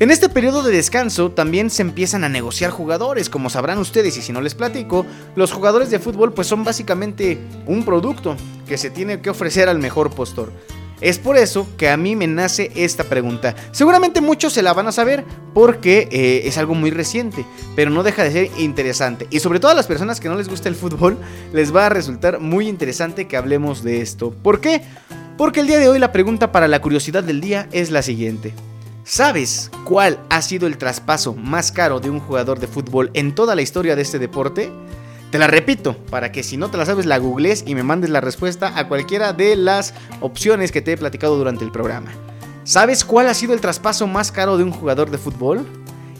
En este periodo de descanso también se empiezan a negociar jugadores, como sabrán ustedes y si no les platico, los jugadores de fútbol pues son básicamente un producto que se tiene que ofrecer al mejor postor. Es por eso que a mí me nace esta pregunta. Seguramente muchos se la van a saber porque eh, es algo muy reciente, pero no deja de ser interesante. Y sobre todo a las personas que no les gusta el fútbol, les va a resultar muy interesante que hablemos de esto. ¿Por qué? Porque el día de hoy la pregunta para la curiosidad del día es la siguiente. ¿Sabes cuál ha sido el traspaso más caro de un jugador de fútbol en toda la historia de este deporte? Te la repito, para que si no te la sabes la googles y me mandes la respuesta a cualquiera de las opciones que te he platicado durante el programa. ¿Sabes cuál ha sido el traspaso más caro de un jugador de fútbol?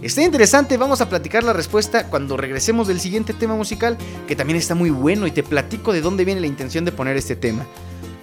Está interesante, vamos a platicar la respuesta cuando regresemos del siguiente tema musical, que también está muy bueno y te platico de dónde viene la intención de poner este tema.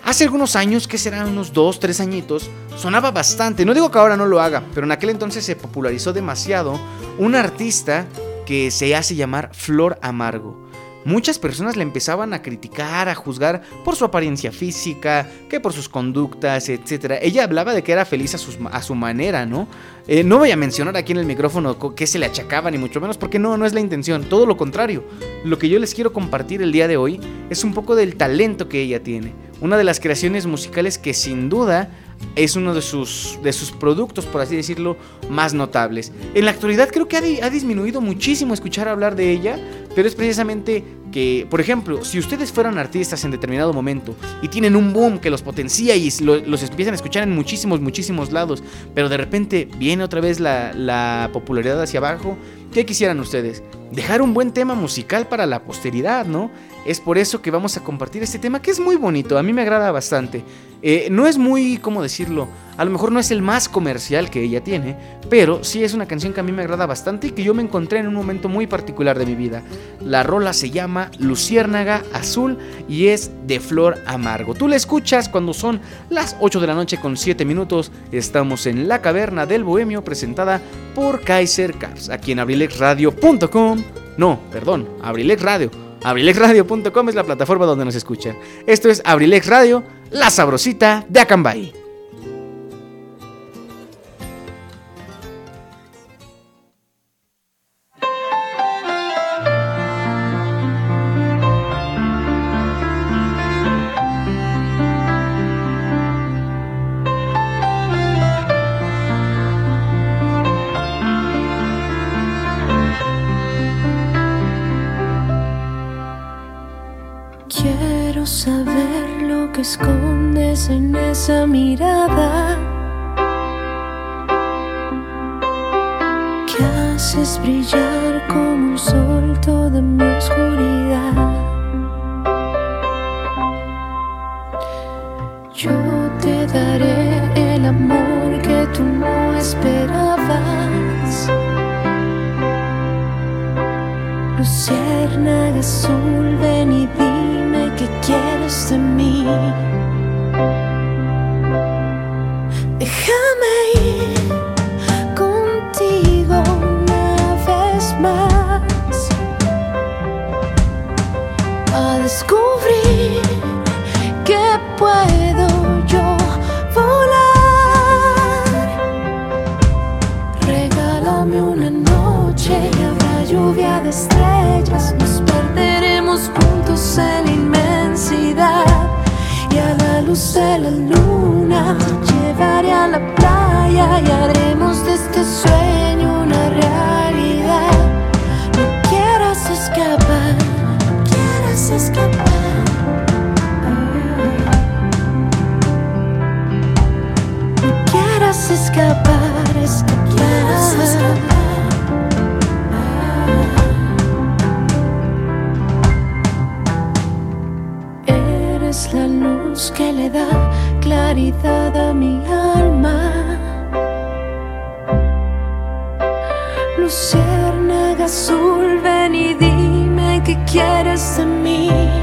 Hace algunos años, que serán unos 2, 3 añitos, sonaba bastante, no digo que ahora no lo haga, pero en aquel entonces se popularizó demasiado un artista que se hace llamar Flor Amargo. Muchas personas le empezaban a criticar, a juzgar por su apariencia física, que por sus conductas, etc. Ella hablaba de que era feliz a, su manera, ¿no? Eh, no voy a mencionar aquí en el micrófono qué se le achacaba, ni mucho menos, porque no, no es la intención. Todo lo contrario. Lo que yo les quiero compartir el día de hoy es un poco del talento que ella tiene. Una de las creaciones musicales que sin duda es uno de sus, de sus productos, por así decirlo, más notables. En la actualidad creo que ha, disminuido muchísimo escuchar hablar de ella, pero es precisamente que, por ejemplo, si ustedes fueran artistas en determinado momento y tienen un boom que los potencia y los empiezan a escuchar en muchísimos, muchísimos lados, pero de repente viene otra vez la, la popularidad hacia abajo, ¿qué quisieran ustedes? Dejar un buen tema musical para la posteridad, ¿no? Es por eso que vamos a compartir este tema que es muy bonito, a mí me agrada bastante. Eh, no es muy, ¿cómo decirlo? A lo mejor no es el más comercial que ella tiene, pero sí es una canción que a mí me agrada bastante y que yo me encontré en un momento muy particular de mi vida. La rola se llama Luciérnaga Azul y es de Flor Amargo. Tú la escuchas cuando son las 8 de la noche con 7 minutos. Estamos en la caverna del Bohemio presentada por Kaiser Caps, aquí en abrilexradio.com. No, perdón, Abrilex Radio. Abrilexradio.com es la plataforma donde nos escuchan. Esto es Abrilex Radio, la sabrosita de Acambay.
Escondes en esa mirada que haces brillar como un sol toda mi oscuridad. Yo te daré el amor que tú no esperabas. Luciérnaga azul, ven y de y haremos de este sueño una realidad. No quieras escapar, quieras escapar. No quieras escapar, escapar. Eres la luz que le da claridad a mi quieres de mí.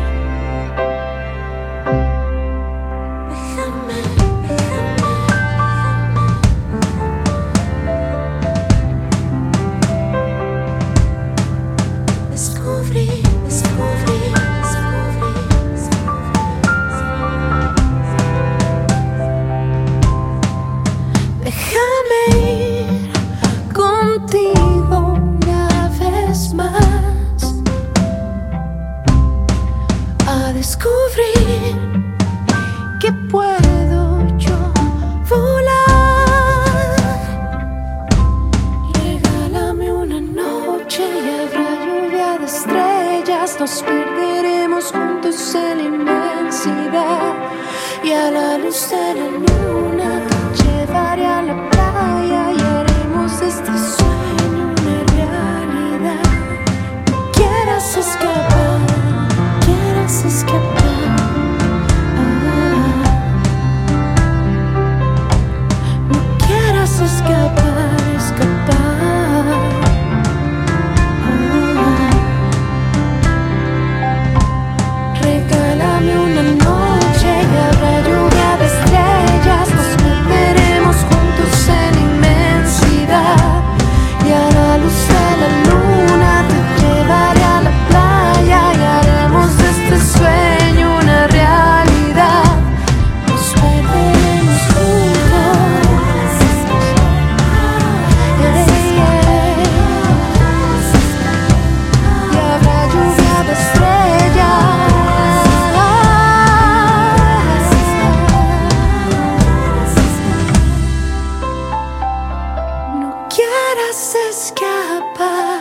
Escapar.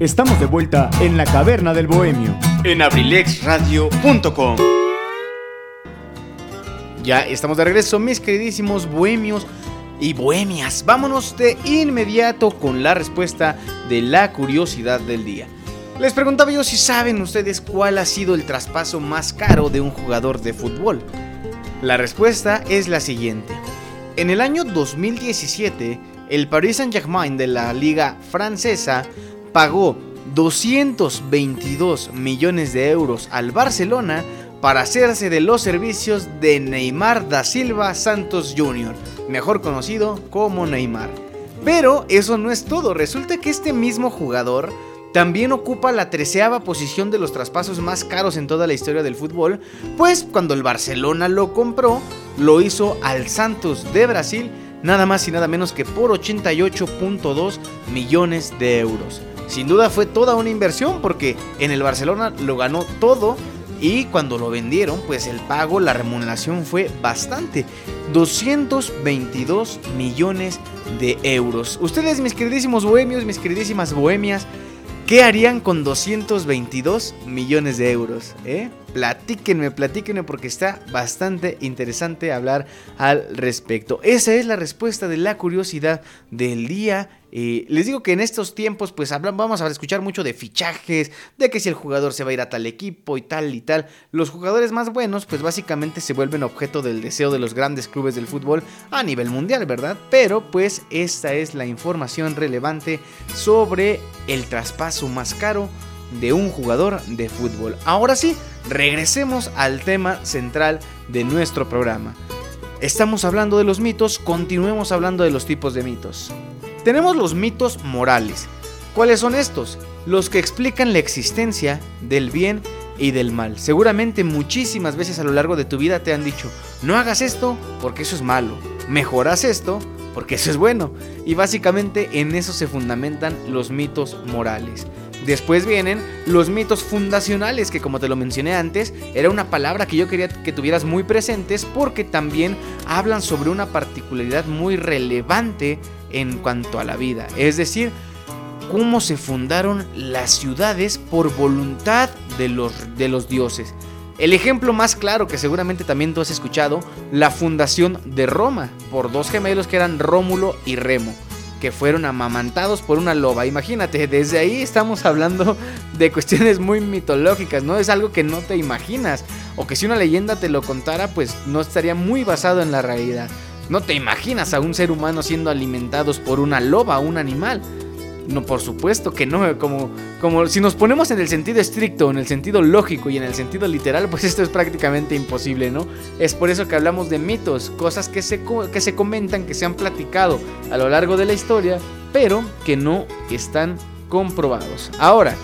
Estamos de vuelta en la caverna del bohemio.
en abrilexradio.com. Ya estamos de regreso, mis queridísimos bohemios y bohemias. Vámonos de inmediato con la respuesta de la curiosidad del día. Les preguntaba yo si saben ustedes cuál ha sido el traspaso más caro de un jugador de fútbol. La respuesta es la siguiente. En el año 2017, el Paris Saint-Germain de la liga francesa pagó 222 millones de euros al Barcelona para hacerse de los servicios de Neymar da Silva Santos Jr., mejor conocido como Neymar. Pero eso no es todo, resulta que este mismo jugador también ocupa la treceava posición de los traspasos más caros en toda la historia del fútbol, pues cuando el Barcelona lo compró, lo hizo al Santos de Brasil, nada más y nada menos que por 88.2 millones de euros. Sin duda fue toda una inversión porque en el Barcelona lo ganó todo y cuando lo vendieron, pues el pago, la remuneración fue bastante. 222 millones de euros. Ustedes, mis queridísimos bohemios, mis queridísimas bohemias, ¿Qué harían con 222 millones de euros? Eh? Platíquenme, platíquenme porque está bastante interesante hablar al respecto. Esa es la respuesta de la curiosidad del día les digo que en estos tiempos, pues vamos a escuchar mucho de fichajes, de que si el jugador se va a ir a tal equipo y tal y tal. Los jugadores más buenos, pues básicamente se vuelven objeto del deseo de los grandes clubes del fútbol a nivel mundial, ¿verdad? Pero pues esta es la información relevante sobre el traspaso más caro de un jugador de fútbol. Ahora sí, regresemos al tema central de nuestro programa. Estamos hablando de los mitos, continuemos hablando de los tipos de mitos. Tenemos los mitos morales. ¿Cuáles son estos? Los que explican la existencia del bien y del mal. Seguramente muchísimas veces a lo largo de tu vida te han dicho, no hagas esto porque eso es malo, mejoras esto porque eso es bueno. Y básicamente en eso se fundamentan los mitos morales. Después vienen los mitos fundacionales, que como te lo mencioné antes, era una palabra que yo quería que tuvieras muy presentes porque también hablan sobre una particularidad muy relevante en cuanto a la vida. Es decir, cómo se fundaron las ciudades por voluntad de los, de los dioses. El ejemplo más claro que seguramente también tú has escuchado, la fundación de Roma, por dos gemelos que eran Rómulo y Remo, que fueron amamantados por una loba. Imagínate, desde ahí estamos hablando de cuestiones muy mitológicas, ¿no? Es algo que no te imaginas, o que si una leyenda te lo contara, pues no estaría muy basado en la realidad. No te imaginas a un ser humano siendo alimentados por una loba, un animal. No, por supuesto que no, como, como si nos ponemos en el sentido estricto, en el sentido lógico y en el sentido literal, pues esto es prácticamente imposible, ¿no? Es por eso que hablamos de mitos, cosas que se, que se comentan, que se han platicado a lo largo de la historia, pero que no están comprobados. Ahora,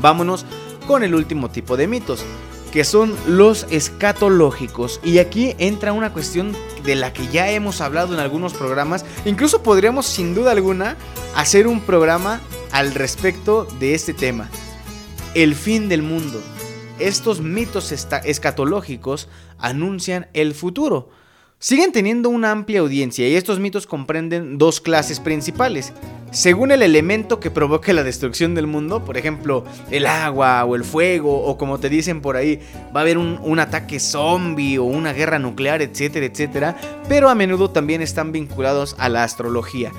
vámonos con el último tipo de mitos, que son los escatológicos. Y aquí entra una cuestión de la que ya hemos hablado en algunos programas. Incluso podríamos, sin duda alguna, hacer un programa al respecto de este tema. El fin del mundo. Estos mitos escatológicos anuncian el futuro. Siguen teniendo una amplia audiencia y estos mitos comprenden dos clases principales. Según el elemento que provoque la destrucción del mundo, por ejemplo, el agua o el fuego, o como te dicen por ahí, va a haber un, ataque zombie o una guerra nuclear, etcétera, etcétera, pero a menudo también están vinculados a la astrología.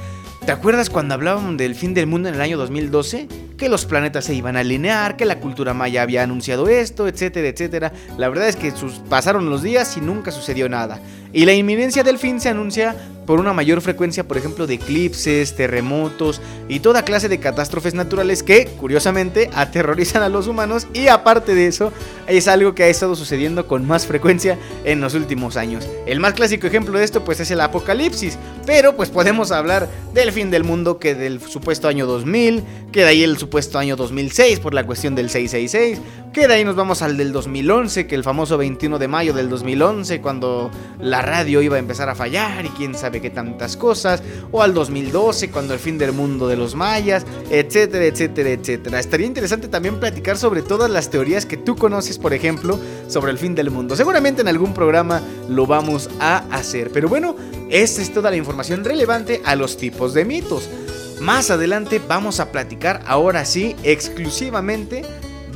¿Te acuerdas cuando hablábamos del fin del mundo en el año 2012? Que los planetas se iban a alinear, que la cultura maya había anunciado esto, etcétera, etcétera. La verdad es que pasaron los días y nunca sucedió nada. Y la inminencia del fin se anuncia por una mayor frecuencia, por ejemplo, de eclipses, terremotos y toda clase de catástrofes naturales que, curiosamente, aterrorizan a los humanos y aparte de eso, es algo que ha estado sucediendo con más frecuencia en los últimos años. El más clásico ejemplo de esto pues es el apocalipsis, pero pues podemos hablar del fin del mundo que del supuesto año 2000, que de ahí el supuesto año 2006 por la cuestión del 666, que de ahí nos vamos al del 2011, que el famoso 21 de mayo del 2011 cuando la radio iba a empezar a fallar y quién sabe qué tantas cosas, o al 2012 cuando el fin del mundo de los mayas, etcétera, etcétera, etcétera. Estaría interesante también platicar sobre todas las teorías que tú conoces, por ejemplo, sobre el fin del mundo. Seguramente en algún programa lo vamos a hacer, pero bueno, esta es toda la información relevante a los tipos de mitos. Más adelante vamos a platicar ahora sí exclusivamente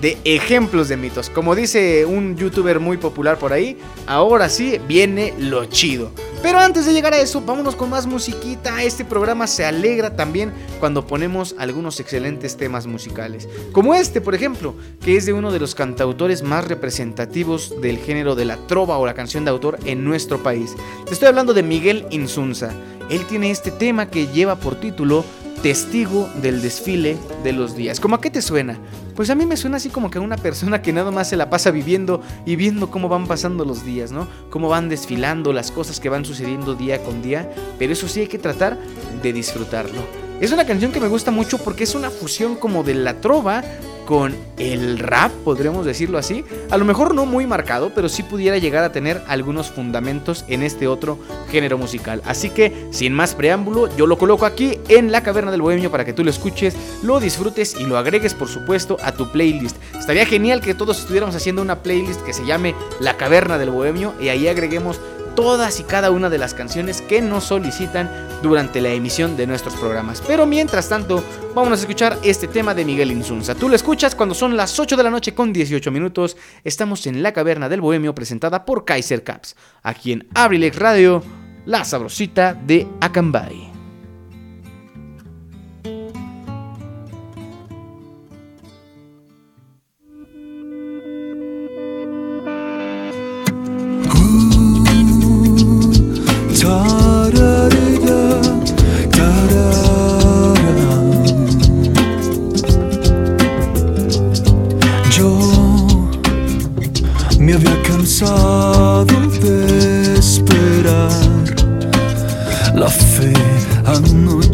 de ejemplos de mitos. Como dice un youtuber muy popular por ahí, ahora sí viene lo chido. Pero antes de llegar a eso, vámonos con más musiquita. Este programa se alegra también cuando ponemos algunos excelentes temas musicales. Como este, por ejemplo, que es de uno de los cantautores más representativos del género de la trova o la canción de autor en nuestro país. Te estoy hablando de Miguel Insunza. Él tiene este tema que lleva por título Testigo del desfile de los días. ¿Cómo a qué te suena? Pues a mí me suena así como que a una persona que nada más se la pasa viviendo y viendo cómo van pasando los días, ¿no? Cómo van desfilando las cosas que van sucediendo día con día, pero eso sí hay que tratar de disfrutarlo. Es una canción que me gusta mucho porque es una fusión como de la trova con el rap, podríamos decirlo así. A lo mejor no muy marcado, pero sí pudiera llegar a tener algunos fundamentos en este otro género musical. Así que, sin más preámbulo, yo lo coloco aquí en la caverna del bohemio para que tú lo escuches, lo disfrutes y lo agregues, por supuesto, a tu playlist. Estaría genial que todos estuviéramos haciendo una playlist que se llame La caverna del bohemio y ahí agreguemos todas y cada una de las canciones que nos solicitan durante la emisión de nuestros programas. Pero mientras tanto, vamos a escuchar este tema de Miguel Insunza. Tú lo escuchas cuando son las 8 de la noche con 18 minutos. Estamos en la caverna del Bohemio presentada por Kaiser Caps, aquí en Abrilex Radio, la sabrosita de Acambay.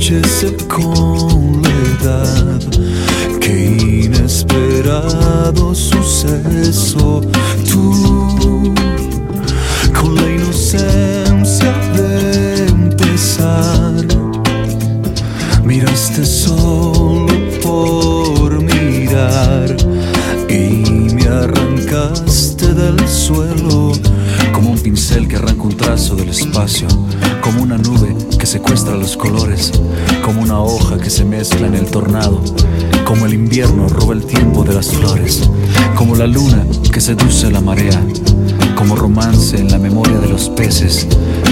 Anochece con la edad. Qué inesperado suceso. Tú, con la inocencia de empezar, miraste solo por mirar y me arrancaste del suelo como un pincel que arranca un trazo del espacio, como una nube que secuestra los colores, como una hoja que se mezcla en el tornado, como el invierno roba el tiempo de las flores, como la luna que seduce la marea, como romance en la memoria de los peces,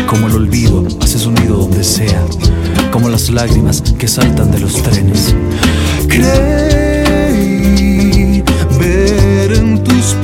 como el olvido hace sonido donde sea, como las lágrimas que saltan de los trenes. Creí ver en tus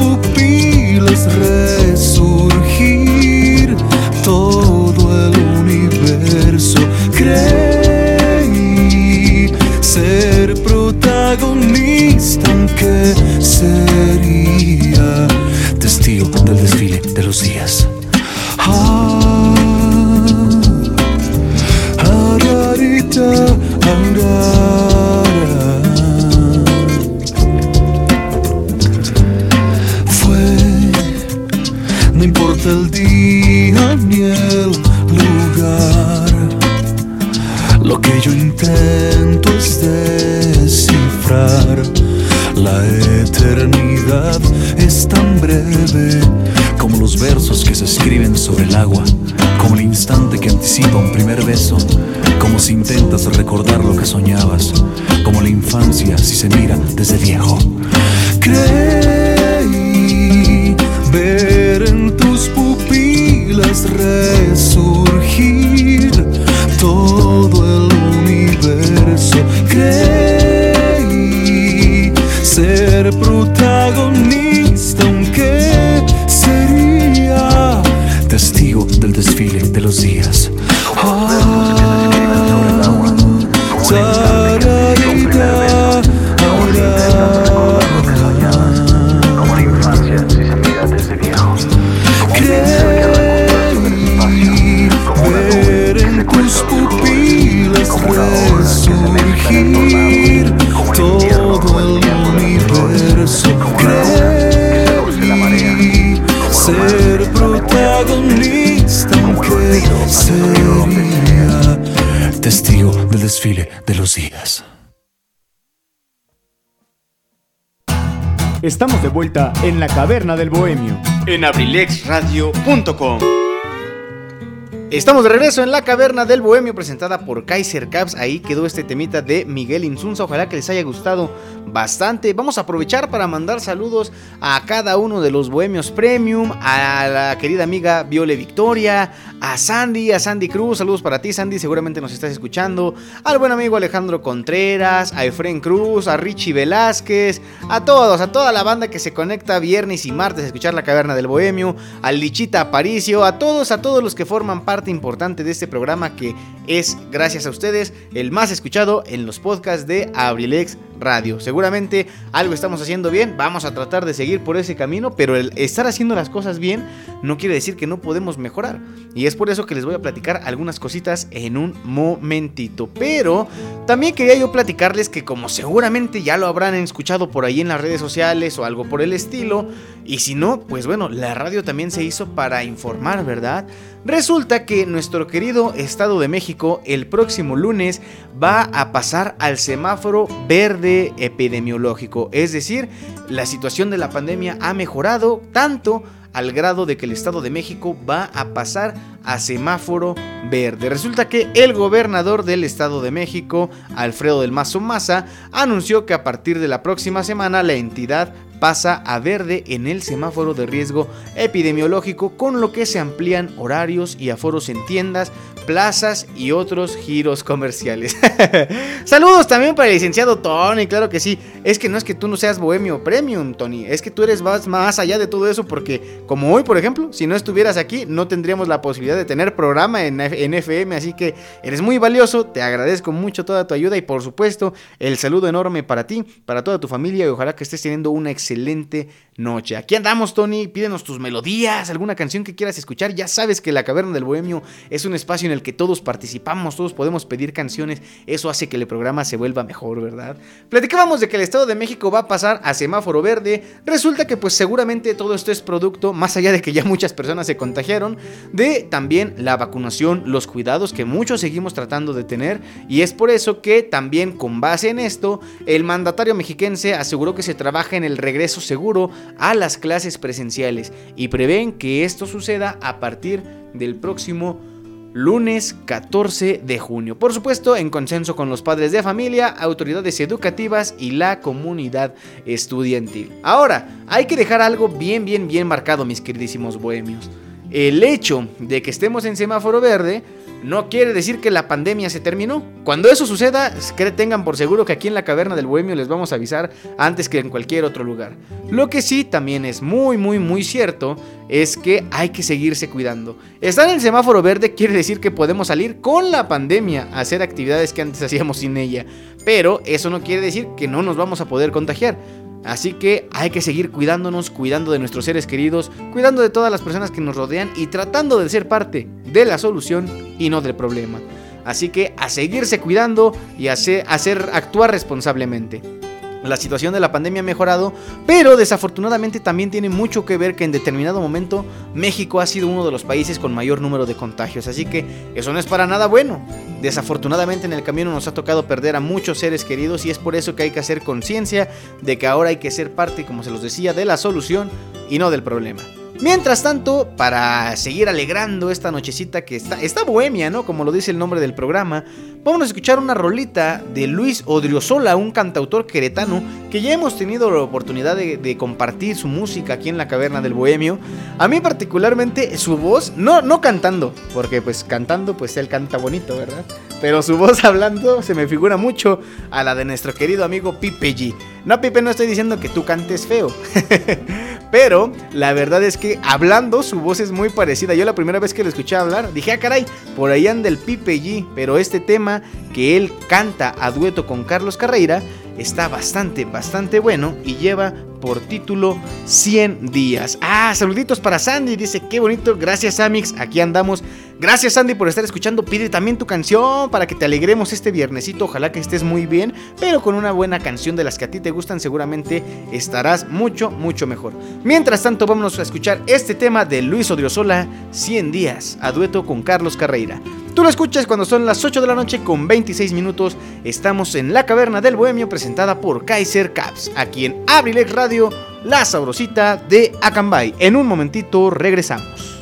en
la
caverna del bohemio.
en abrilexradio.com. Estamos de regreso en la caverna del bohemio presentada por Kaiser Caps. Ahí quedó este temita de Miguel Insunza. Ojalá que les haya gustado bastante. Vamos a aprovechar para mandar saludos a cada uno de los bohemios premium, a la querida amiga Viole Victoria, a Sandy, a Sandy Cruz. Saludos para ti, Sandy. Seguramente nos estás escuchando. Al buen amigo Alejandro Contreras, a Efren Cruz, a Richie Velázquez, a todos, a toda la banda que se conecta viernes y martes a escuchar la caverna del bohemio, a Lichita Aparicio, a todos, a todos los que forman parte importante de este programa que es, gracias a ustedes, el más escuchado en los podcasts de Abrilex Radio. Seguramente algo estamos haciendo bien, vamos a tratar de seguir por ese camino, pero el estar haciendo las cosas bien no quiere decir que no podemos mejorar. Y es por eso que les voy a platicar algunas cositas en un momentito. Pero también quería yo platicarles que como seguramente ya lo habrán escuchado por ahí en las redes sociales o algo por el estilo, y si no, pues bueno, la radio también se hizo para informar, ¿verdad? Resulta que nuestro querido Estado de México el próximo lunes va a pasar al semáforo verde epidemiológico. Es decir, la situación de la pandemia ha mejorado tanto al grado de que el Estado de México va a pasar a semáforo verde. Resulta que el gobernador del Estado de México, Alfredo del Mazo Maza, anunció que a partir de la próxima semana la entidad pasa a verde en el semáforo de riesgo epidemiológico, con lo que se amplían horarios y aforos en tiendas, plazas y otros giros comerciales. Saludos también para el licenciado Tony, claro que sí. Es que no es que tú no seas bohemio premium, Tony, es que tú eres más, más allá de todo eso porque como hoy, por ejemplo, si no estuvieras aquí, no tendríamos la posibilidad de tener programa en, en FM, así que eres muy valioso, te agradezco mucho toda tu ayuda y por supuesto el saludo enorme para ti, para toda tu familia y ojalá que estés teniendo una excelente noche. Aquí andamos, Tony, pídenos tus melodías, alguna canción que quieras escuchar, ya sabes que la Caverna del Bohemio es un espacio el que todos participamos, todos podemos pedir canciones, eso hace que el programa se vuelva mejor, ¿verdad? Platicábamos de que el Estado de México va a pasar a semáforo verde, resulta que pues seguramente todo esto es producto, más allá de que ya muchas personas se contagiaron, de también la vacunación, los cuidados que muchos seguimos tratando de tener, y es por eso que también con base en esto, el mandatario mexiquense aseguró que se trabaja en el regreso seguro a las clases presenciales y prevén que esto suceda a partir del próximo lunes 14 de junio. Por supuesto, en consenso con los padres de familia, autoridades educativas y la comunidad estudiantil. Ahora, hay que dejar algo bien, bien, bien marcado, mis queridísimos bohemios. El hecho de que estemos en semáforo verde no quiere decir que la pandemia se terminó. Cuando eso suceda, tengan por seguro que aquí en la caverna del Bohemio les vamos a avisar antes que en cualquier otro lugar. Lo que sí también es muy, muy, muy cierto es que hay que seguirse cuidando. Estar en el semáforo verde quiere decir que podemos salir con la pandemia a hacer actividades que antes hacíamos sin ella. Pero eso no quiere decir que no nos vamos a poder contagiar. Así que hay que seguir cuidándonos, cuidando de nuestros seres queridos, cuidando de todas las personas que nos rodean y tratando de ser parte de la solución y no del problema. Así que a seguirse cuidando y a hacer actuar responsablemente. La situación de la pandemia ha mejorado, pero desafortunadamente también tiene mucho que ver que en determinado momento México ha sido uno de los países con mayor número de contagios, así que eso no es para nada bueno. Desafortunadamente en el camino nos ha tocado perder a muchos seres queridos y es por eso que hay que hacer conciencia de que ahora hay que ser parte, como se los decía, de la solución y no del problema. Mientras tanto, para seguir alegrando esta nochecita que está, está bohemia, ¿no? Como lo dice el nombre del programa, vamos a escuchar una rolita de Luis Odriozola, un cantautor queretano que ya hemos tenido la oportunidad de, compartir su música aquí en la caverna del bohemio. A mí particularmente su voz, no, no cantando, porque pues cantando pues él canta bonito, ¿verdad? Pero su voz hablando se me figura mucho a la de nuestro querido amigo Pipe G. No, Pipe, no estoy diciendo que tú cantes feo. Pero la verdad es que hablando su voz es muy parecida. Yo la primera vez que lo escuché hablar dije, ah, caray, por ahí anda el Pipe G. Pero este tema que él canta a dueto con Carlos Carreira está bastante, bastante bueno y lleva por título 100 días. Ah, saluditos para Sandy, dice, qué bonito, gracias Amix, aquí andamos. Gracias Sandy por estar escuchando, pide también tu canción para que te alegremos este viernesito, ojalá que estés muy bien, pero con una buena canción de las que a ti te gustan seguramente estarás mucho, mucho mejor. Mientras tanto, vámonos a escuchar este tema de Luis Odriozola, 100 días, a dueto con Carlos Carreira. Tú lo escuchas cuando son las 8 de la noche con 26 minutos. Estamos en la caverna del bohemio presentada por Kaiser Caps, aquí en Abrilex Radio, la sabrosita de Acambay. En un momentito regresamos.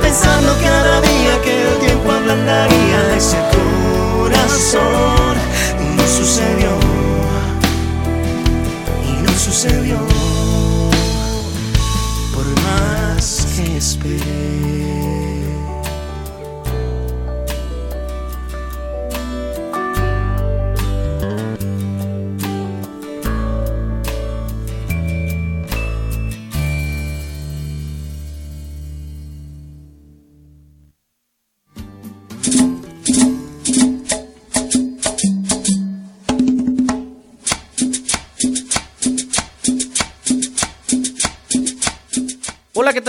Pensando cada día que el tiempo ablandaría ese corazón. Y no sucedió. Y no sucedió. Por más que esperé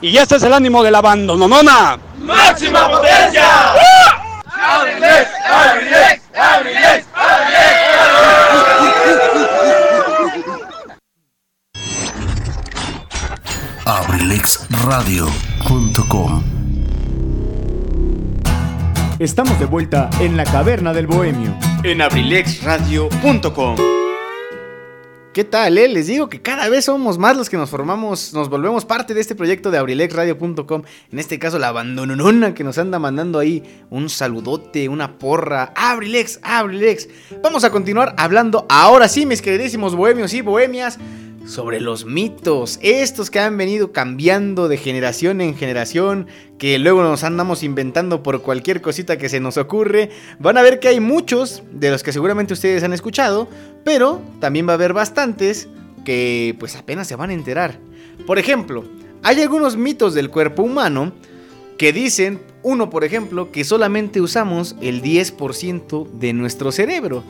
Y ya este es el ánimo del abandono, nona.
¡Máxima potencia! ¡Abrilex! ¡Abrilex! ¡Abrilex!
abrilexradio.com
Estamos de vuelta en la caverna del bohemio.
En abrilexradio.com ¿Qué tal, eh? Les digo que cada vez somos más los que nos formamos, nos volvemos parte de este proyecto de abrilexradio.com. En este caso, la abandononona que nos anda mandando ahí un saludote, una porra. Abrilex, Abrilex. Vamos a continuar hablando ahora sí, mis queridísimos bohemios y bohemias, sobre los mitos. Estos que han venido cambiando de generación en generación, que luego nos andamos inventando por cualquier cosita que se nos ocurre. Van a ver que hay muchos de los que seguramente ustedes han escuchado, pero también va a haber bastantes que pues apenas se van a enterar. Por ejemplo, hay algunos mitos del cuerpo humano que dicen, uno por ejemplo, que solamente usamos el 10% de nuestro cerebro.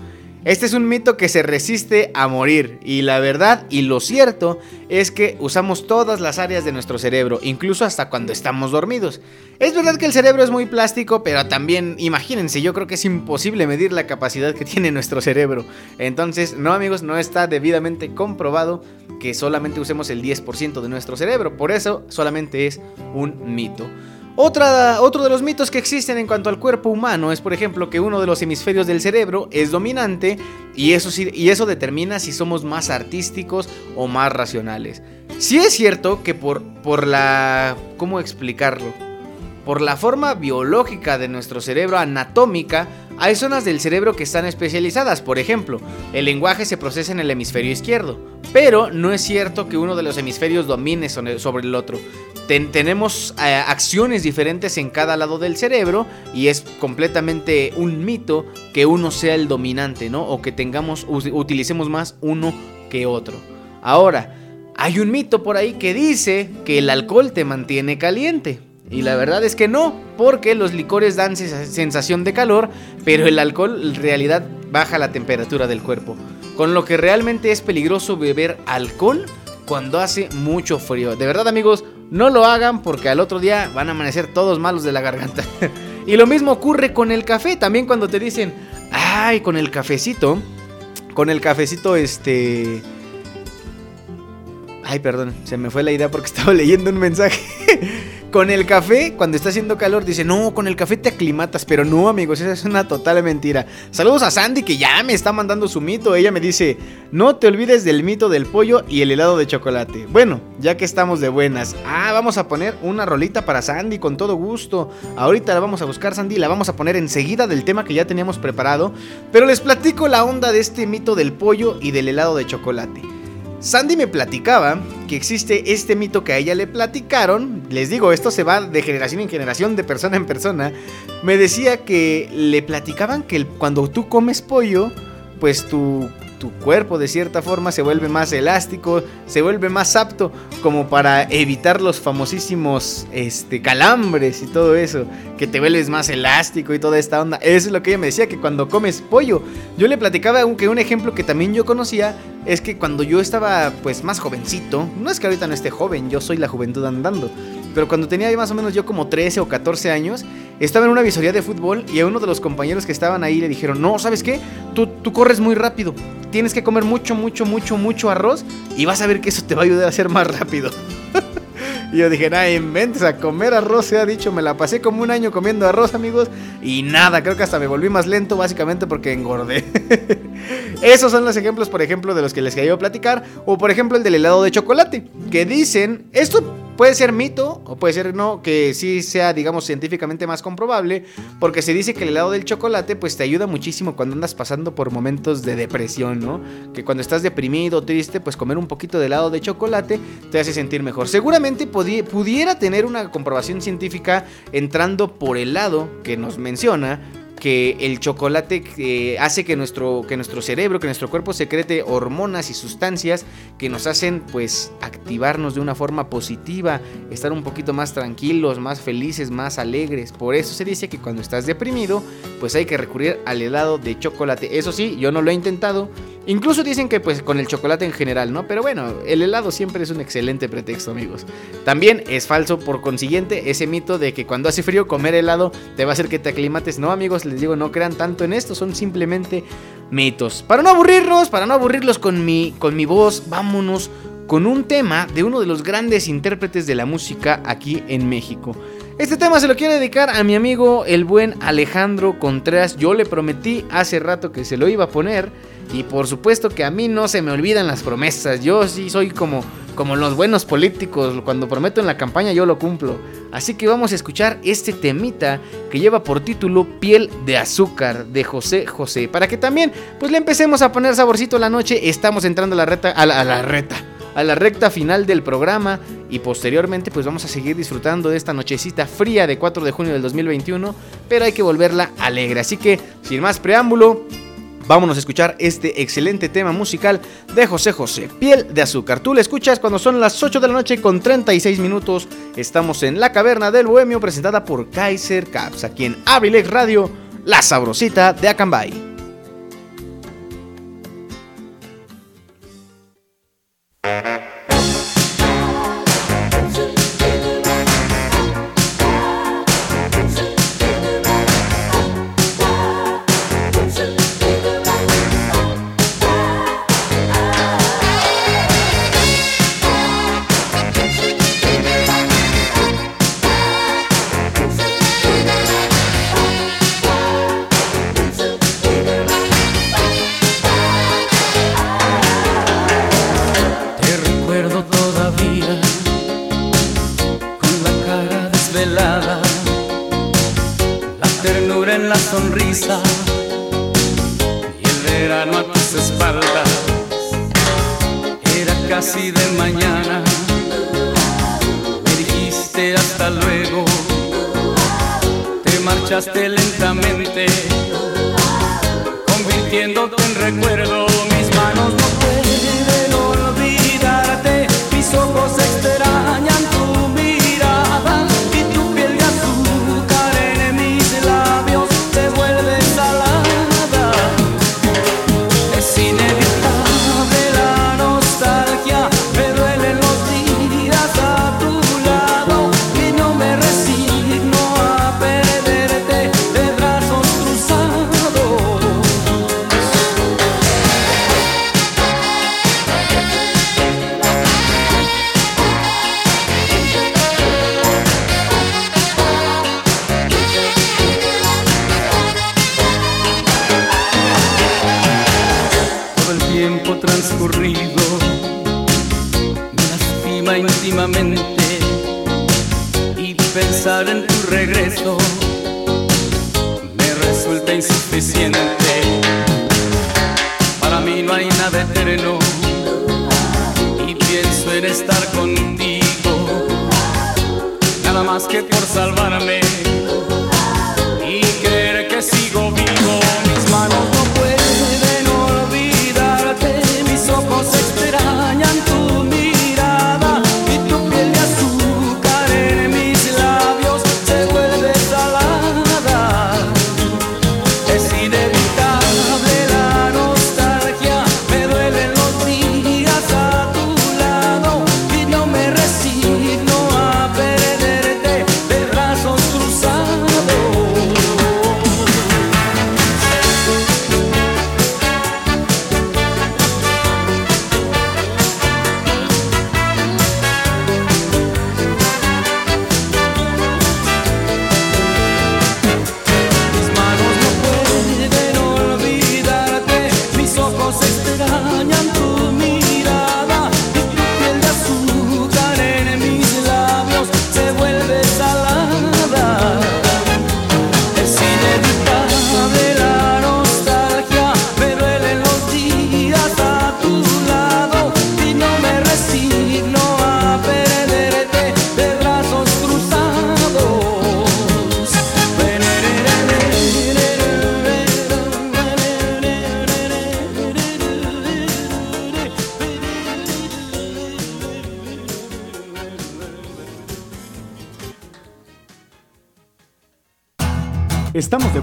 Este es un mito que se resiste a morir y la verdad y lo cierto es que usamos todas las áreas de nuestro cerebro, incluso hasta cuando estamos dormidos. Es verdad que el cerebro es muy plástico, pero también imagínense, yo creo que es imposible medir la capacidad que tiene nuestro cerebro. Entonces, no amigos, no está debidamente comprobado que solamente usemos el 10% de nuestro cerebro, por eso solamente es un mito. Otra, otro de los mitos que existen en cuanto al cuerpo humano es, por ejemplo, que uno de los hemisferios del cerebro es dominante y eso, y eso determina si somos más artísticos o más racionales. Sí es cierto que por, por la... ¿Cómo explicarlo? Por la forma biológica de nuestro cerebro anatómica, hay zonas del cerebro que están especializadas. Por ejemplo, el lenguaje se procesa en el hemisferio izquierdo. Pero no es cierto que uno de los hemisferios domine sobre el otro tenemos eh, acciones diferentes en cada lado del cerebro y es completamente un mito que uno sea el dominante, ¿no? O que tengamos, utilicemos más uno que otro. Ahora, hay un mito por ahí que dice que el alcohol te mantiene caliente. Y la verdad es que no, porque los licores dan sensación de calor, pero el alcohol en realidad baja la temperatura del cuerpo. Con lo que realmente es peligroso beber alcohol cuando hace mucho frío. De verdad amigos, no lo hagan porque al otro día van a amanecer todos malos de la garganta. y lo mismo ocurre con el café. También cuando te dicen, ay, con el cafecito. Con el cafecito, este... Ay, perdón, se me fue la idea porque estaba leyendo un mensaje. Con el café, cuando está haciendo calor, dice, no, con el café te aclimatas, pero no, amigos, esa es una total mentira. Saludos a Sandy que ya me está mandando su mito. Ella me dice, no te olvides del mito del pollo y el helado de chocolate. Bueno, ya que estamos de buenas, ah, vamos a poner una rolita para Sandy con todo gusto. Ahorita la vamos a buscar, Sandy, la vamos a poner enseguida del tema que ya teníamos preparado. Pero les platico la onda de este mito del pollo y del helado de chocolate. Sandy me platicaba que existe este mito que a ella le platicaron. Les digo, esto se va de generación en generación, de persona en persona. Me decía que le platicaban que cuando tú comes pollo, pues tu tu cuerpo de cierta forma se vuelve más elástico, se vuelve más apto como para evitar los famosísimos este, calambres y todo eso, que te vuelves más elástico y toda esta onda. Eso es lo que ella me decía, que cuando comes pollo, yo le platicaba aunque un ejemplo que también yo conocía es que cuando yo estaba pues más jovencito, no es que ahorita no esté joven, yo soy la juventud andando, pero cuando tenía más o menos yo como 13 o 14 años, estaba en una visoría de fútbol y a uno de los compañeros que estaban ahí le dijeron, no, ¿sabes qué? Tú, tú corres muy rápido, tienes que comer mucho, mucho, mucho, mucho arroz y vas a ver que eso te va a ayudar a ser más rápido. y yo dije, nada, inventes a comer arroz, se ha dicho, me la pasé como un año comiendo arroz, amigos, y nada, creo que hasta me volví más lento básicamente porque engordé. Esos son los ejemplos, por ejemplo, de los que les quería platicar, o por ejemplo el del helado de chocolate, que dicen, esto Puede ser mito o puede ser no, que sí sea, digamos, científicamente más comprobable, porque se dice que el helado del chocolate pues te ayuda muchísimo cuando andas pasando por momentos de depresión, ¿no? Que cuando estás deprimido, triste, pues comer un poquito de helado de chocolate te hace sentir mejor. Seguramente pudiera tener una comprobación científica entrando por el lado que nos menciona, que el chocolate hace que nuestro, que nuestro cerebro, que nuestro cuerpo secrete hormonas y sustancias que nos hacen pues activarnos de una forma positiva, estar un poquito más tranquilos, más felices, más alegres. Por eso se dice que cuando estás deprimido pues hay que recurrir al helado de chocolate. Eso sí, yo no lo he intentado Incluso dicen que pues con el chocolate en general, ¿no? Pero bueno, el helado siempre es un excelente pretexto, amigos. También es falso por consiguiente ese mito de que cuando hace frío comer helado te va a hacer que te aclimates. No, amigos, les digo, no crean tanto en esto, son simplemente mitos. Para no aburrirlos, para no aburrirlos con mi con mi voz, vámonos con un tema de uno de los grandes intérpretes de la música aquí en México. Este tema se lo quiero dedicar a mi amigo el buen Alejandro Contreras. Yo le prometí hace rato que se lo iba a poner. Y por supuesto que a mí no se me olvidan las promesas. Yo sí soy como, como los buenos políticos. Cuando prometo en la campaña yo lo cumplo. Así que vamos a escuchar este temita que lleva por título Piel de Azúcar de José José. Para que también pues le empecemos a poner saborcito la noche. Estamos entrando a la reta. A la, a la reta a la recta final del programa y posteriormente pues vamos a seguir disfrutando de esta nochecita fría de 4 de junio del 2021, pero hay que volverla alegre. Así que sin más preámbulo, Vámonos a escuchar este excelente tema musical de José José, Piel de Azúcar. Tú le escuchas cuando son las 8 de la noche con 36 minutos. Estamos en la caverna del Bohemio presentada por Kaiser Caps, aquí en Abrilex Radio, la sabrosita de Acambay.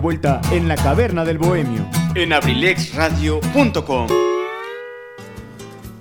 Vuelta en la caverna del bohemio.
En abrilexradio.com.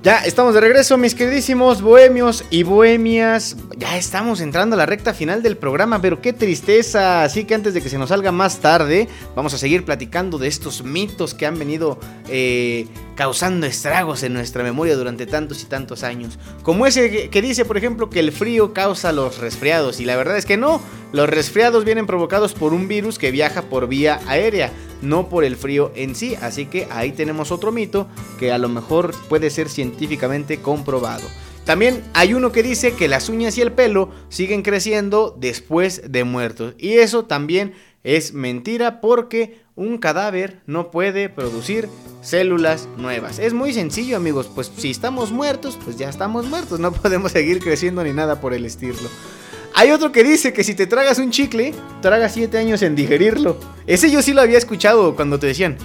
Ya estamos de regreso, mis queridísimos bohemios y bohemias. Ya estamos entrando a la recta final del programa, pero qué tristeza. Así que antes de que se nos salga más tarde, vamos a seguir platicando de estos mitos que han venido eh, causando estragos en nuestra memoria durante tantos y tantos años. Como ese que- dice, por ejemplo, que el frío causa los resfriados. Y la verdad es que no. Los resfriados vienen provocados por un virus que viaja por vía aérea, no por el frío en sí. Así que ahí tenemos otro mito que a lo mejor puede ser científicamente comprobado. También hay uno que dice que las uñas y el pelo siguen creciendo después de muertos. Y eso también es mentira porque un cadáver no puede producir células nuevas. Es muy sencillo amigos, pues si estamos muertos, pues ya estamos muertos. No podemos seguir creciendo ni nada por el estilo. Hay otro que dice que si te tragas un chicle, tragas 7 años en digerirlo. Ese yo sí lo había escuchado cuando te decían,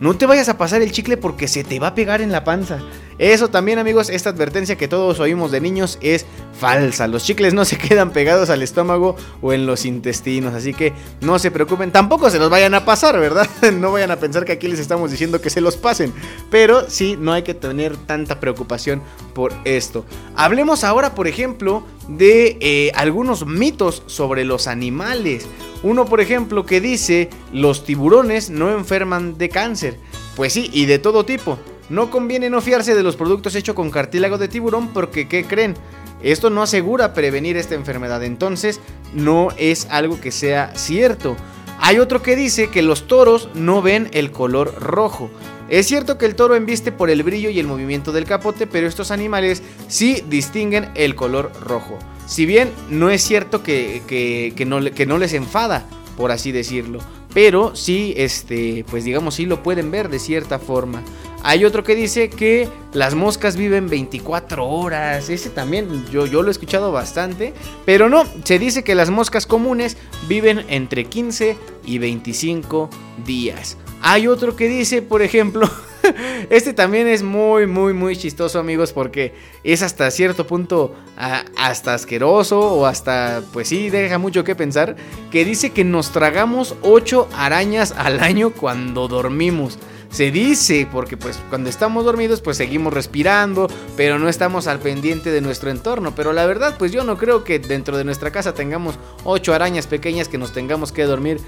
no te vayas a pasar el chicle porque se te va a pegar en la panza. Eso también amigos, esta advertencia que todos oímos de niños es falsa. Los chicles no se quedan pegados al estómago o en los intestinos, así que no se preocupen. Tampoco se los vayan a pasar, ¿verdad? No vayan a pensar que aquí les estamos diciendo que se los pasen. Pero sí, no hay que tener tanta preocupación por esto. Hablemos ahora, por ejemplo, de eh, algunos mitos sobre los animales. Uno, por ejemplo, que dice los tiburones no enferman de cáncer. Pues sí, y de todo tipo. No conviene no fiarse de los productos hechos con cartílago de tiburón porque, ¿qué creen? Esto no asegura prevenir esta enfermedad, entonces no es algo que sea cierto. Hay otro que dice que los toros no ven el color rojo. Es cierto que el toro embiste por el brillo y el movimiento del capote, pero estos animales sí distinguen el color rojo. Si bien no es cierto que, que- que no, que no les enfada, por así decirlo, pero sí, este, pues digamos, sí lo pueden ver de cierta forma. Hay otro que dice que las moscas viven 24 horas. Ese también yo, yo lo he escuchado bastante. Pero no, se dice que las moscas comunes viven entre 15 y 25 días. Hay otro que dice, por ejemplo, este también es muy, muy, muy chistoso, amigos, porque es hasta cierto punto hasta asqueroso o hasta, pues sí, deja mucho que pensar, que dice que nos tragamos 8 arañas al año cuando dormimos. Se dice, porque pues cuando estamos dormidos pues seguimos respirando, pero no estamos al pendiente de nuestro entorno. Pero la verdad pues yo no creo que dentro de nuestra casa tengamos ocho arañas pequeñas que nos tengamos que dormir,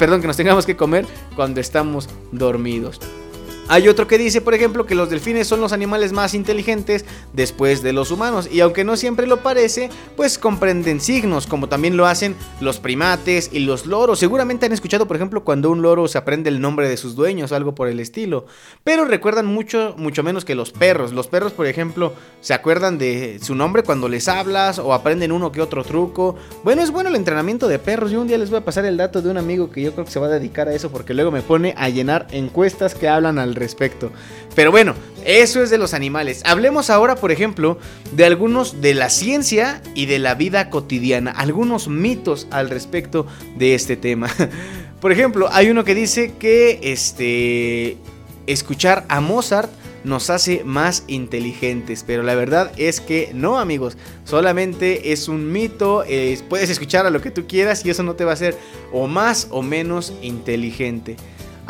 perdón, que nos tengamos que comer cuando estamos dormidos. Hay otro que dice, por ejemplo, que los delfines son los animales más inteligentes después de los humanos y aunque no siempre lo parece, pues comprenden signos, como también lo hacen los primates y los loros. Seguramente han escuchado, por ejemplo, cuando un loro se aprende el nombre de sus dueños, algo por el estilo. Pero recuerdan mucho, mucho menos que los perros. Los perros, por ejemplo, se acuerdan de su nombre cuando les hablas o aprenden uno que otro truco. Bueno, es bueno el entrenamiento de perros. Yo un día les voy a pasar el dato de un amigo que yo creo que se va a dedicar a eso porque luego me pone a llenar encuestas que hablan al respecto. Pero bueno, eso es de los animales. Hablemos ahora, por ejemplo, de algunos de la ciencia y de la vida cotidiana, algunos mitos al respecto de este tema. Por ejemplo, hay uno que dice que este escuchar a Mozart nos hace más inteligentes. Pero la verdad es que no, amigos. Solamente es un mito. puedes escuchar a lo que tú quieras y eso no te va a hacer o más o menos inteligente.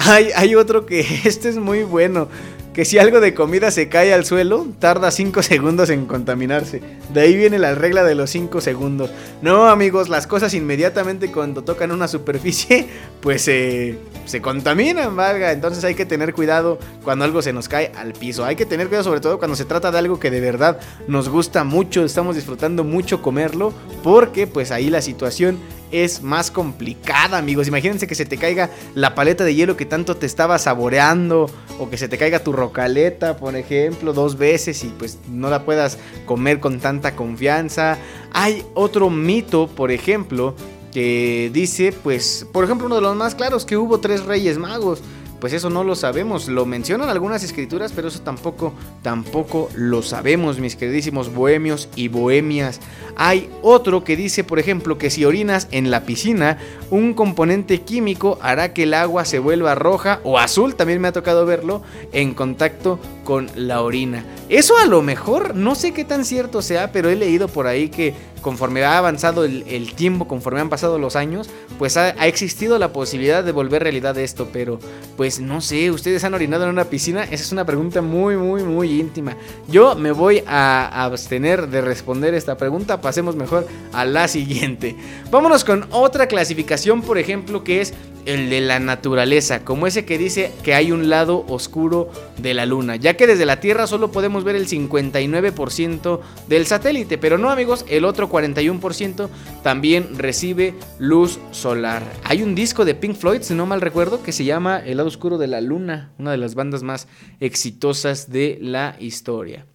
Hay, otro que este es muy bueno. Que si algo de comida se cae al suelo, tarda 5 segundos en contaminarse. De ahí viene la regla de los 5 segundos. No, amigos, las cosas inmediatamente cuando tocan una superficie, pues se contaminan, valga. Entonces hay que tener cuidado cuando algo se nos cae al piso. Hay que tener cuidado sobre todo cuando se trata de algo que de verdad nos gusta mucho, estamos disfrutando mucho comerlo, porque pues ahí la situación es más complicada, amigos. Imagínense que se te caiga la paleta de hielo que tanto te estaba saboreando o que se te caiga tu rocaleta, por ejemplo, dos veces y pues no la puedas comer con tanta confianza. Hay otro mito, por ejemplo, que dice, pues, por ejemplo, uno de los más claros, que hubo tres reyes magos pues eso no lo sabemos. Lo mencionan algunas escrituras, pero eso tampoco, tampoco lo sabemos, mis queridísimos bohemios y bohemias. Hay otro que dice, por ejemplo, que si orinas en la piscina, un componente químico hará que el agua se vuelva roja o azul, también me ha tocado verlo, en contacto con la orina. Eso a lo mejor, no sé qué tan cierto sea, pero he leído por ahí que conforme ha avanzado el, tiempo, conforme han pasado los años, pues ha, existido la posibilidad de volver realidad esto, pero pues no sé, ¿ustedes han orinado en una piscina? Esa es una pregunta muy, muy, muy íntima. Yo me voy a abstener de responder esta pregunta, pasemos mejor a la siguiente. Vámonos con otra clasificación, por ejemplo, que es el de la naturaleza, como ese que dice que hay un lado oscuro de la luna, ya que desde la Tierra solo podemos ver el 59% del satélite, pero no amigos, el otro 41% también recibe luz solar. Hay un disco de Pink Floyd, si no mal recuerdo, que se llama El lado oscuro de la luna, una de las bandas más exitosas de la historia.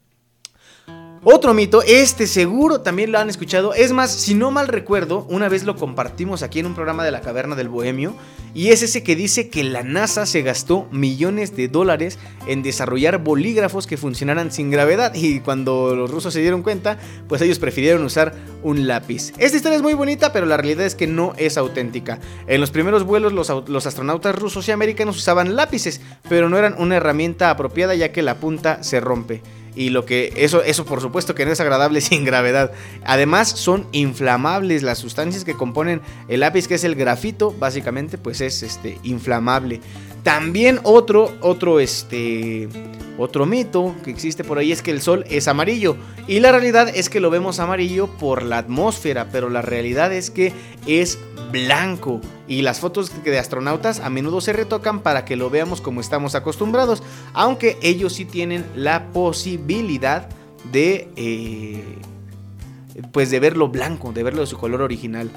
Otro mito, este seguro también lo han escuchado. Es más, si no mal recuerdo, una vez lo compartimos aquí en un programa de la Caverna del Bohemio. Y es ese que dice que la NASA se gastó millones de dólares en desarrollar bolígrafos que funcionaran sin gravedad. Y cuando los rusos se dieron cuenta, pues ellos prefirieron usar un lápiz. Esta historia es muy bonita, pero la realidad es que no es auténtica. En los primeros vuelos los, los astronautas rusos y americanos usaban lápices, pero no eran una herramienta apropiada ya que la punta se rompe y lo que eso eso por supuesto que no es agradable sin gravedad. Además son inflamables las sustancias que componen el lápiz que es el grafito, básicamente pues es este inflamable. También otro otro este otro mito que existe por ahí es que el sol es amarillo y la realidad es que lo vemos amarillo por la atmósfera, pero la realidad es que es blanco y las fotos de astronautas a menudo se retocan para que lo veamos como estamos acostumbrados, aunque ellos sí tienen la posibilidad de eh, pues de verlo blanco, de verlo de su color original.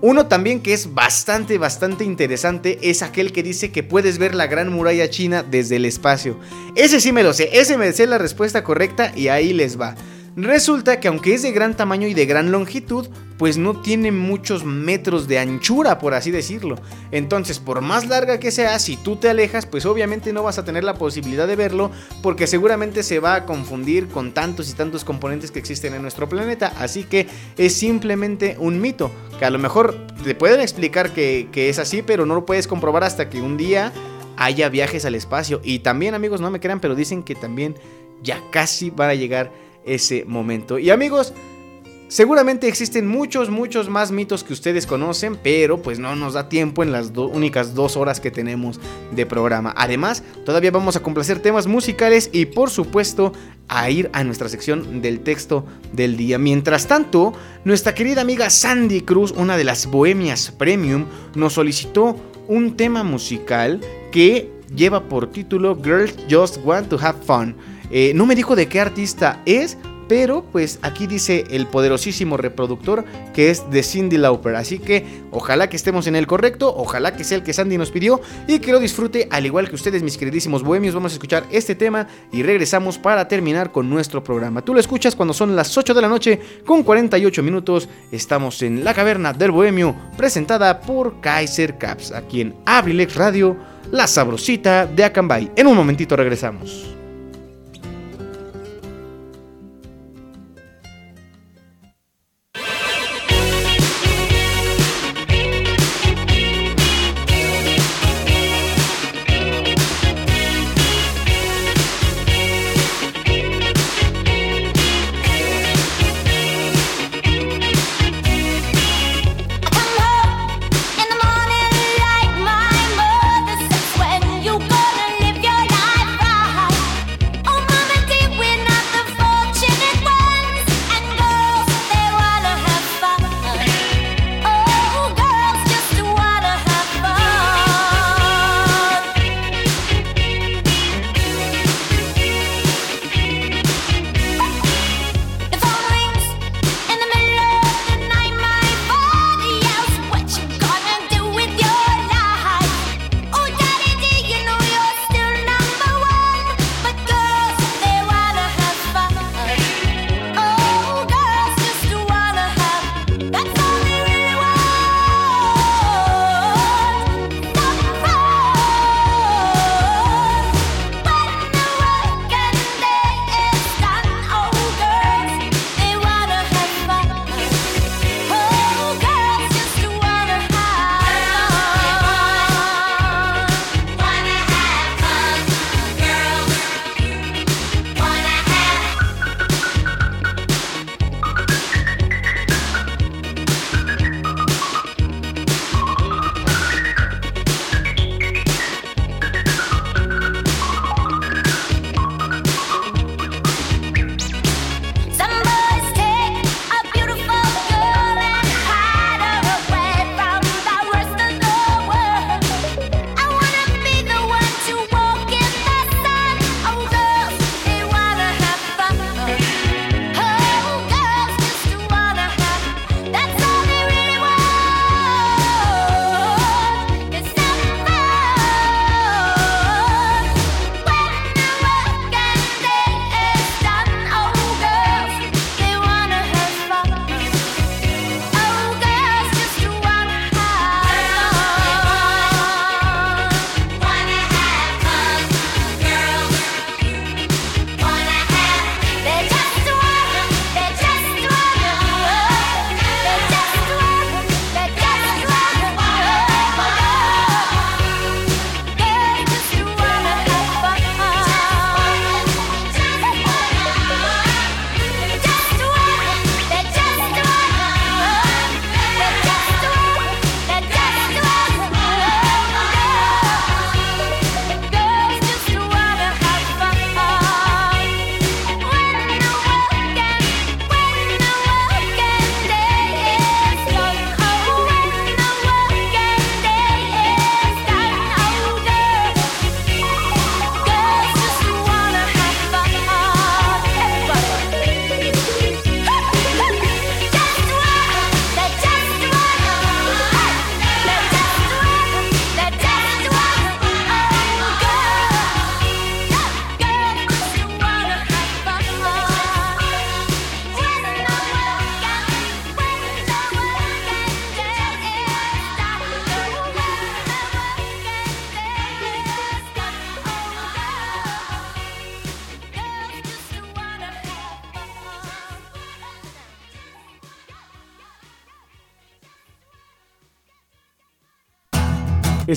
Uno también que es bastante, bastante interesante es aquel que dice que puedes ver la gran muralla china desde el espacio. Ese sí me lo sé, ese me sé la respuesta correcta y ahí les va. Resulta que aunque es de gran tamaño y de gran longitud, pues no tiene muchos metros de anchura, por así decirlo. Entonces, por más larga que sea, si tú te alejas, pues obviamente no vas a tener la posibilidad de verlo, porque seguramente se va a confundir con tantos y tantos componentes que existen en nuestro planeta. Así que es simplemente un mito, que a lo mejor te pueden explicar que, que es así, pero no lo puedes comprobar hasta que un día haya viajes al espacio. Y también, amigos, no me crean, pero dicen que también ya casi van a llegar ese momento. Y amigos, seguramente existen muchos, muchos más mitos que ustedes conocen, pero pues no nos da tiempo en las únicas dos horas que tenemos de programa. Además, todavía vamos a complacer temas musicales y por supuesto a ir a nuestra sección del texto del día. Mientras tanto, nuestra querida amiga Sandy Cruz, una de las Bohemias Premium, nos solicitó un tema musical que lleva por título Girls Just Want to Have Fun. Eh, no me dijo de qué artista es, pero pues aquí dice el poderosísimo reproductor que es de Cindy Lauper. Así que ojalá que estemos en el correcto, ojalá que sea el que Sandy nos pidió y que lo disfrute al igual que ustedes mis queridísimos bohemios. Vamos a escuchar este tema y regresamos para terminar con nuestro programa. Tú lo escuchas cuando son las 8 de la noche con 48 minutos. Estamos en la caverna del bohemio presentada por Kaiser Caps aquí en Abrilex Radio, la sabrosita de Acambay. En un momentito regresamos.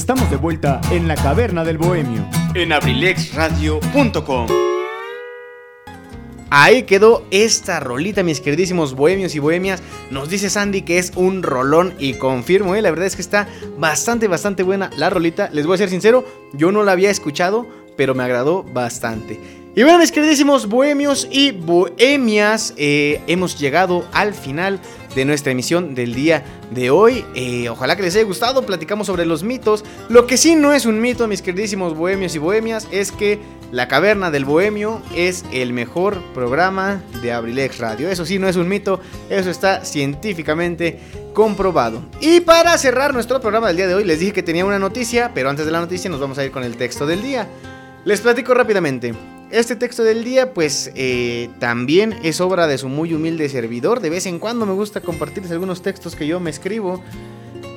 Estamos de vuelta en la caverna del bohemio.
En abrilexradio.com. Ahí quedó esta rolita, mis queridísimos bohemios y bohemias. Nos dice Sandy que es un rolón y confirmo, ¿eh? la verdad es que está bastante, bastante buena la rolita. Les voy a ser sincero, yo no la había escuchado, pero me agradó bastante. Y bueno, mis queridísimos bohemios y bohemias, eh, hemos llegado al final de nuestra emisión del día de hoy. Eh, ojalá que les haya gustado, platicamos sobre los mitos. Lo que sí no es un mito, mis queridísimos bohemios y bohemias, es que La Caverna del Bohemio es el mejor programa de Abrilex Radio. Eso sí no es un mito, eso está científicamente comprobado. Y para cerrar nuestro programa del día de hoy, les dije que tenía una noticia, pero antes de la noticia nos vamos a ir con el texto del día. Les platico rápidamente. Este texto del día, pues eh, también es obra de su muy humilde servidor. De vez en cuando me gusta compartirles algunos textos que yo me escribo.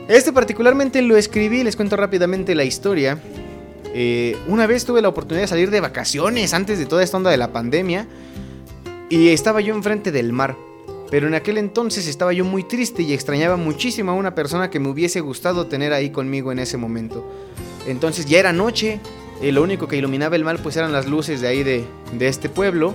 Este particularmente lo escribí, les cuento rápidamente la historia. Eh, una vez tuve la oportunidad de salir de vacaciones antes de toda esta onda de la pandemia. Y estaba yo enfrente del mar. Pero en aquel entonces estaba yo muy triste y extrañaba muchísimo a una persona que me hubiese gustado tener ahí conmigo en ese momento. Entonces ya era noche, eh, lo único que iluminaba el mar pues eran las luces de ahí de, de, este pueblo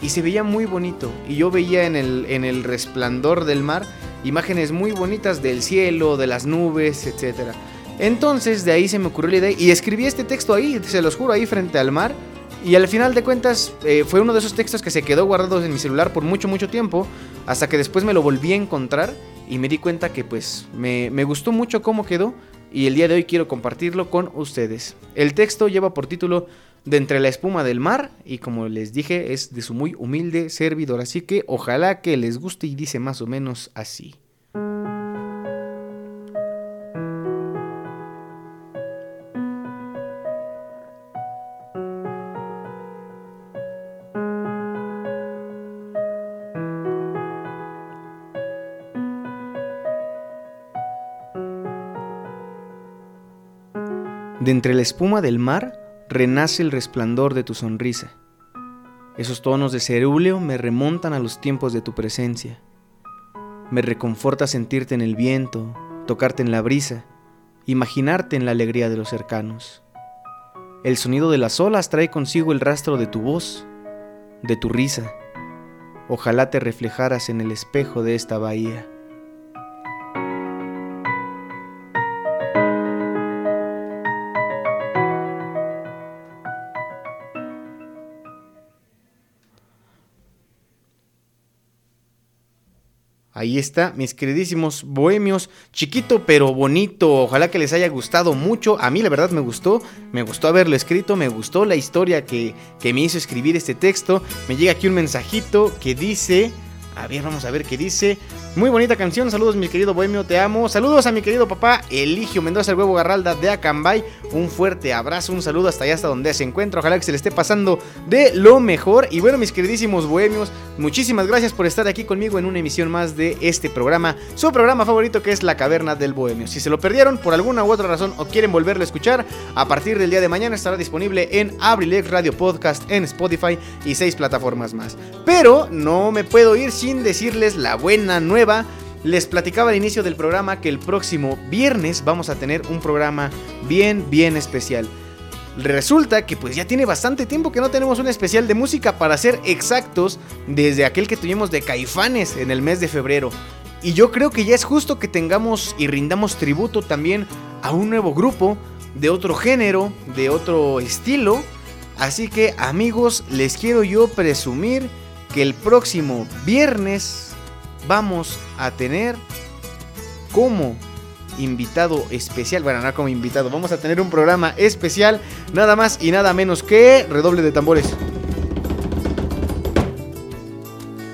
y se veía muy bonito. Y yo veía en el, en el resplandor del mar imágenes muy bonitas del cielo, de las nubes, etc. Entonces de ahí se me ocurrió la idea y escribí este texto ahí, se los juro, ahí frente al mar. Y al final de cuentas eh, fue uno de esos textos que se quedó guardado en mi celular por mucho, mucho tiempo, hasta que después me lo volví a encontrar y me di cuenta que pues me, me gustó mucho cómo quedó y el día de hoy quiero compartirlo con ustedes. El texto lleva por título De entre la espuma del mar y como les dije es de su muy humilde servidor, así que ojalá que les guste y dice más o menos así. De entre la espuma del mar renace el resplandor de tu sonrisa. Esos tonos de cerúleo me remontan a los tiempos de tu presencia. Me reconforta sentirte en el viento, tocarte en la brisa, imaginarte en la alegría de los cercanos. El sonido de las olas trae consigo el rastro de tu voz, de tu risa. Ojalá te reflejaras en el espejo de esta bahía. Ahí está, mis queridísimos bohemios, chiquito pero bonito, ojalá que les haya gustado mucho, a mí la verdad me gustó, me gustó haberlo escrito, me gustó la historia que, que me hizo escribir este texto, me llega aquí un mensajito que dice, a vamos a ver qué dice, muy bonita canción, saludos mi querido bohemio, te amo. Saludos a mi querido papá Eligio Mendoza, el huevo Garralda de Acambay. Un fuerte abrazo, un saludo hasta allá, hasta donde se encuentra. Ojalá que se le esté pasando de lo mejor. Y bueno, mis queridísimos bohemios, muchísimas gracias por estar aquí conmigo en una emisión más de este programa, su programa favorito que es La Caverna del Bohemio. Si se lo perdieron por alguna u otra razón o quieren volverlo a escuchar, a partir del día de mañana estará disponible en Abrilex Radio Podcast, en Spotify y seis plataformas más. Pero no me puedo ir sin decirles la buena nueva les platicaba al inicio del programa que el próximo viernes vamos a tener un programa bien, bien especial. Resulta que pues ya tiene bastante tiempo que no tenemos un especial de música para ser exactos desde aquel que tuvimos de Caifanes en el mes de febrero. Y yo creo que ya es justo que tengamos y rindamos tributo también a un nuevo grupo de otro género, de otro estilo. Así que amigos, les quiero yo presumir que el próximo viernes vamos a tener como invitado especial, bueno, no como invitado, vamos a tener un programa especial, nada más y nada menos que redoble de tambores.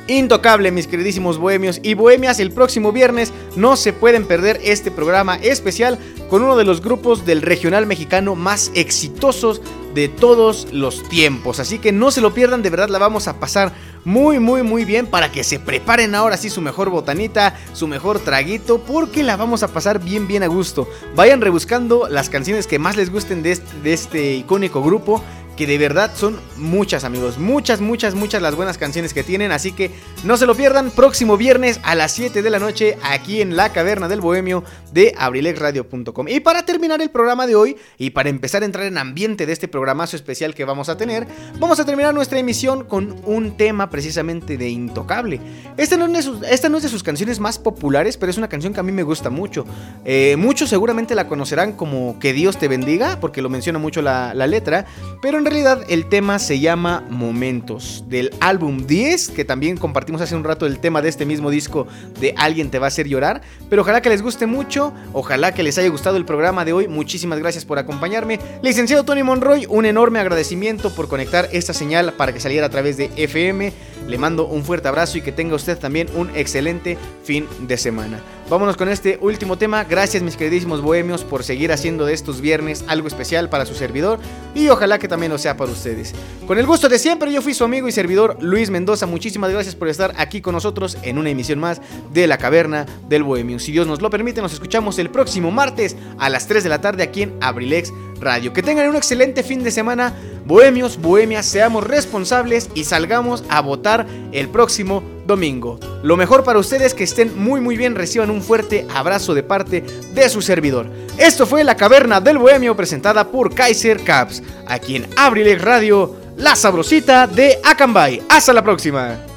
Intocable, mis queridísimos bohemios y bohemias, el próximo viernes no se pueden perder este programa especial con uno de los grupos del regional mexicano más exitosos de todos los tiempos. Así que no se lo pierdan, de verdad la vamos a pasar muy, muy, muy bien para que se preparen ahora sí su mejor botanita, su mejor traguito, porque la vamos a pasar bien, bien a gusto. Vayan rebuscando las canciones que más les gusten de este, de este icónico grupo que de verdad son muchas amigos, muchas, muchas, muchas las buenas canciones que tienen, así que no se lo pierdan, próximo viernes a las 7 de la noche aquí en la Caverna del Bohemio de abrilexradio.com. Y para terminar el programa de hoy y para empezar a entrar en ambiente de este programazo especial que vamos a tener, vamos a terminar nuestra emisión con un tema precisamente de Intocable. Esta no es de sus, esta no es de sus canciones más populares, pero es una canción que a mí me gusta mucho. Eh, muchos seguramente la conocerán como Que Dios te bendiga, porque lo menciona mucho la, la letra, pero en realidad el tema se llama Momentos, del álbum 10, que también compartimos hace un rato el tema de este mismo disco de Alguien te va a hacer llorar, pero ojalá que les guste mucho, ojalá que les haya gustado el programa de hoy, muchísimas gracias por acompañarme. Licenciado Tony Monroy, un enorme agradecimiento por conectar esta señal para que saliera a través de FM. Le mando un fuerte abrazo y que tenga usted también un excelente fin de semana. Vámonos con este último tema. Gracias mis queridísimos bohemios por seguir haciendo de estos viernes algo especial para su servidor y ojalá que también lo sea para ustedes. Con el gusto de siempre, yo fui su amigo y servidor Luis Mendoza. Muchísimas gracias por estar aquí con nosotros en una emisión más de La Caverna del Bohemio. Si Dios nos lo permite, nos escuchamos el próximo martes a las 3 de la tarde aquí en Abrilex Radio. Que tengan un excelente fin de semana. Bohemios, bohemias, seamos responsables y salgamos a votar el próximo domingo. Lo mejor para ustedes que estén muy muy bien, reciban un fuerte abrazo de parte de su servidor. Esto fue La Caverna del Bohemio presentada por Kaiser Caps, aquí en Abrilex Radio, la sabrosita de Acambay. Hasta la próxima.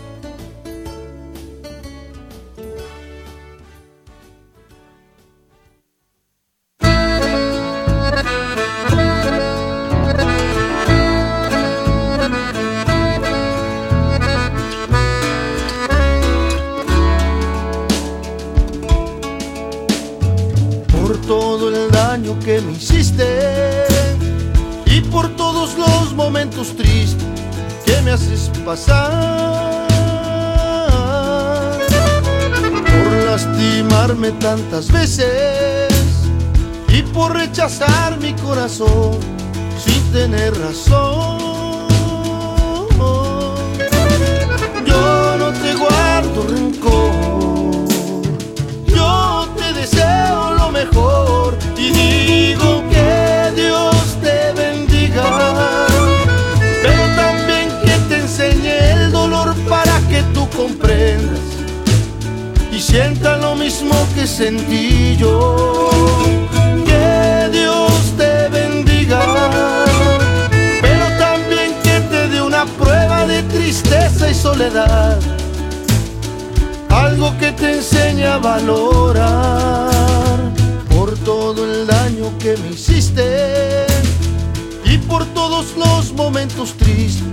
Momentos tristes que me haces pasar. Por lastimarme tantas veces y por rechazar mi corazón sin tener razón. Sienta lo mismo que sentí yo. Que Dios te bendiga, pero también que te dé una prueba de tristeza y soledad algo que te enseñe a valorar por todo el daño que me hiciste y por todos los momentos tristes.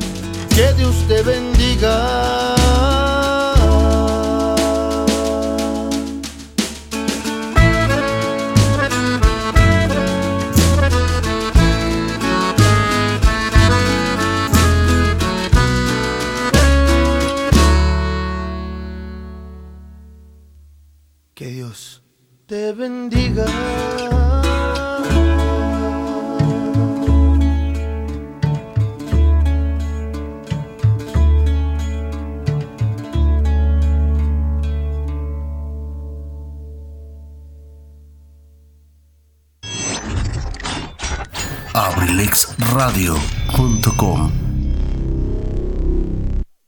Que Dios te bendiga. Que Dios te bendiga.
abrilexradio.com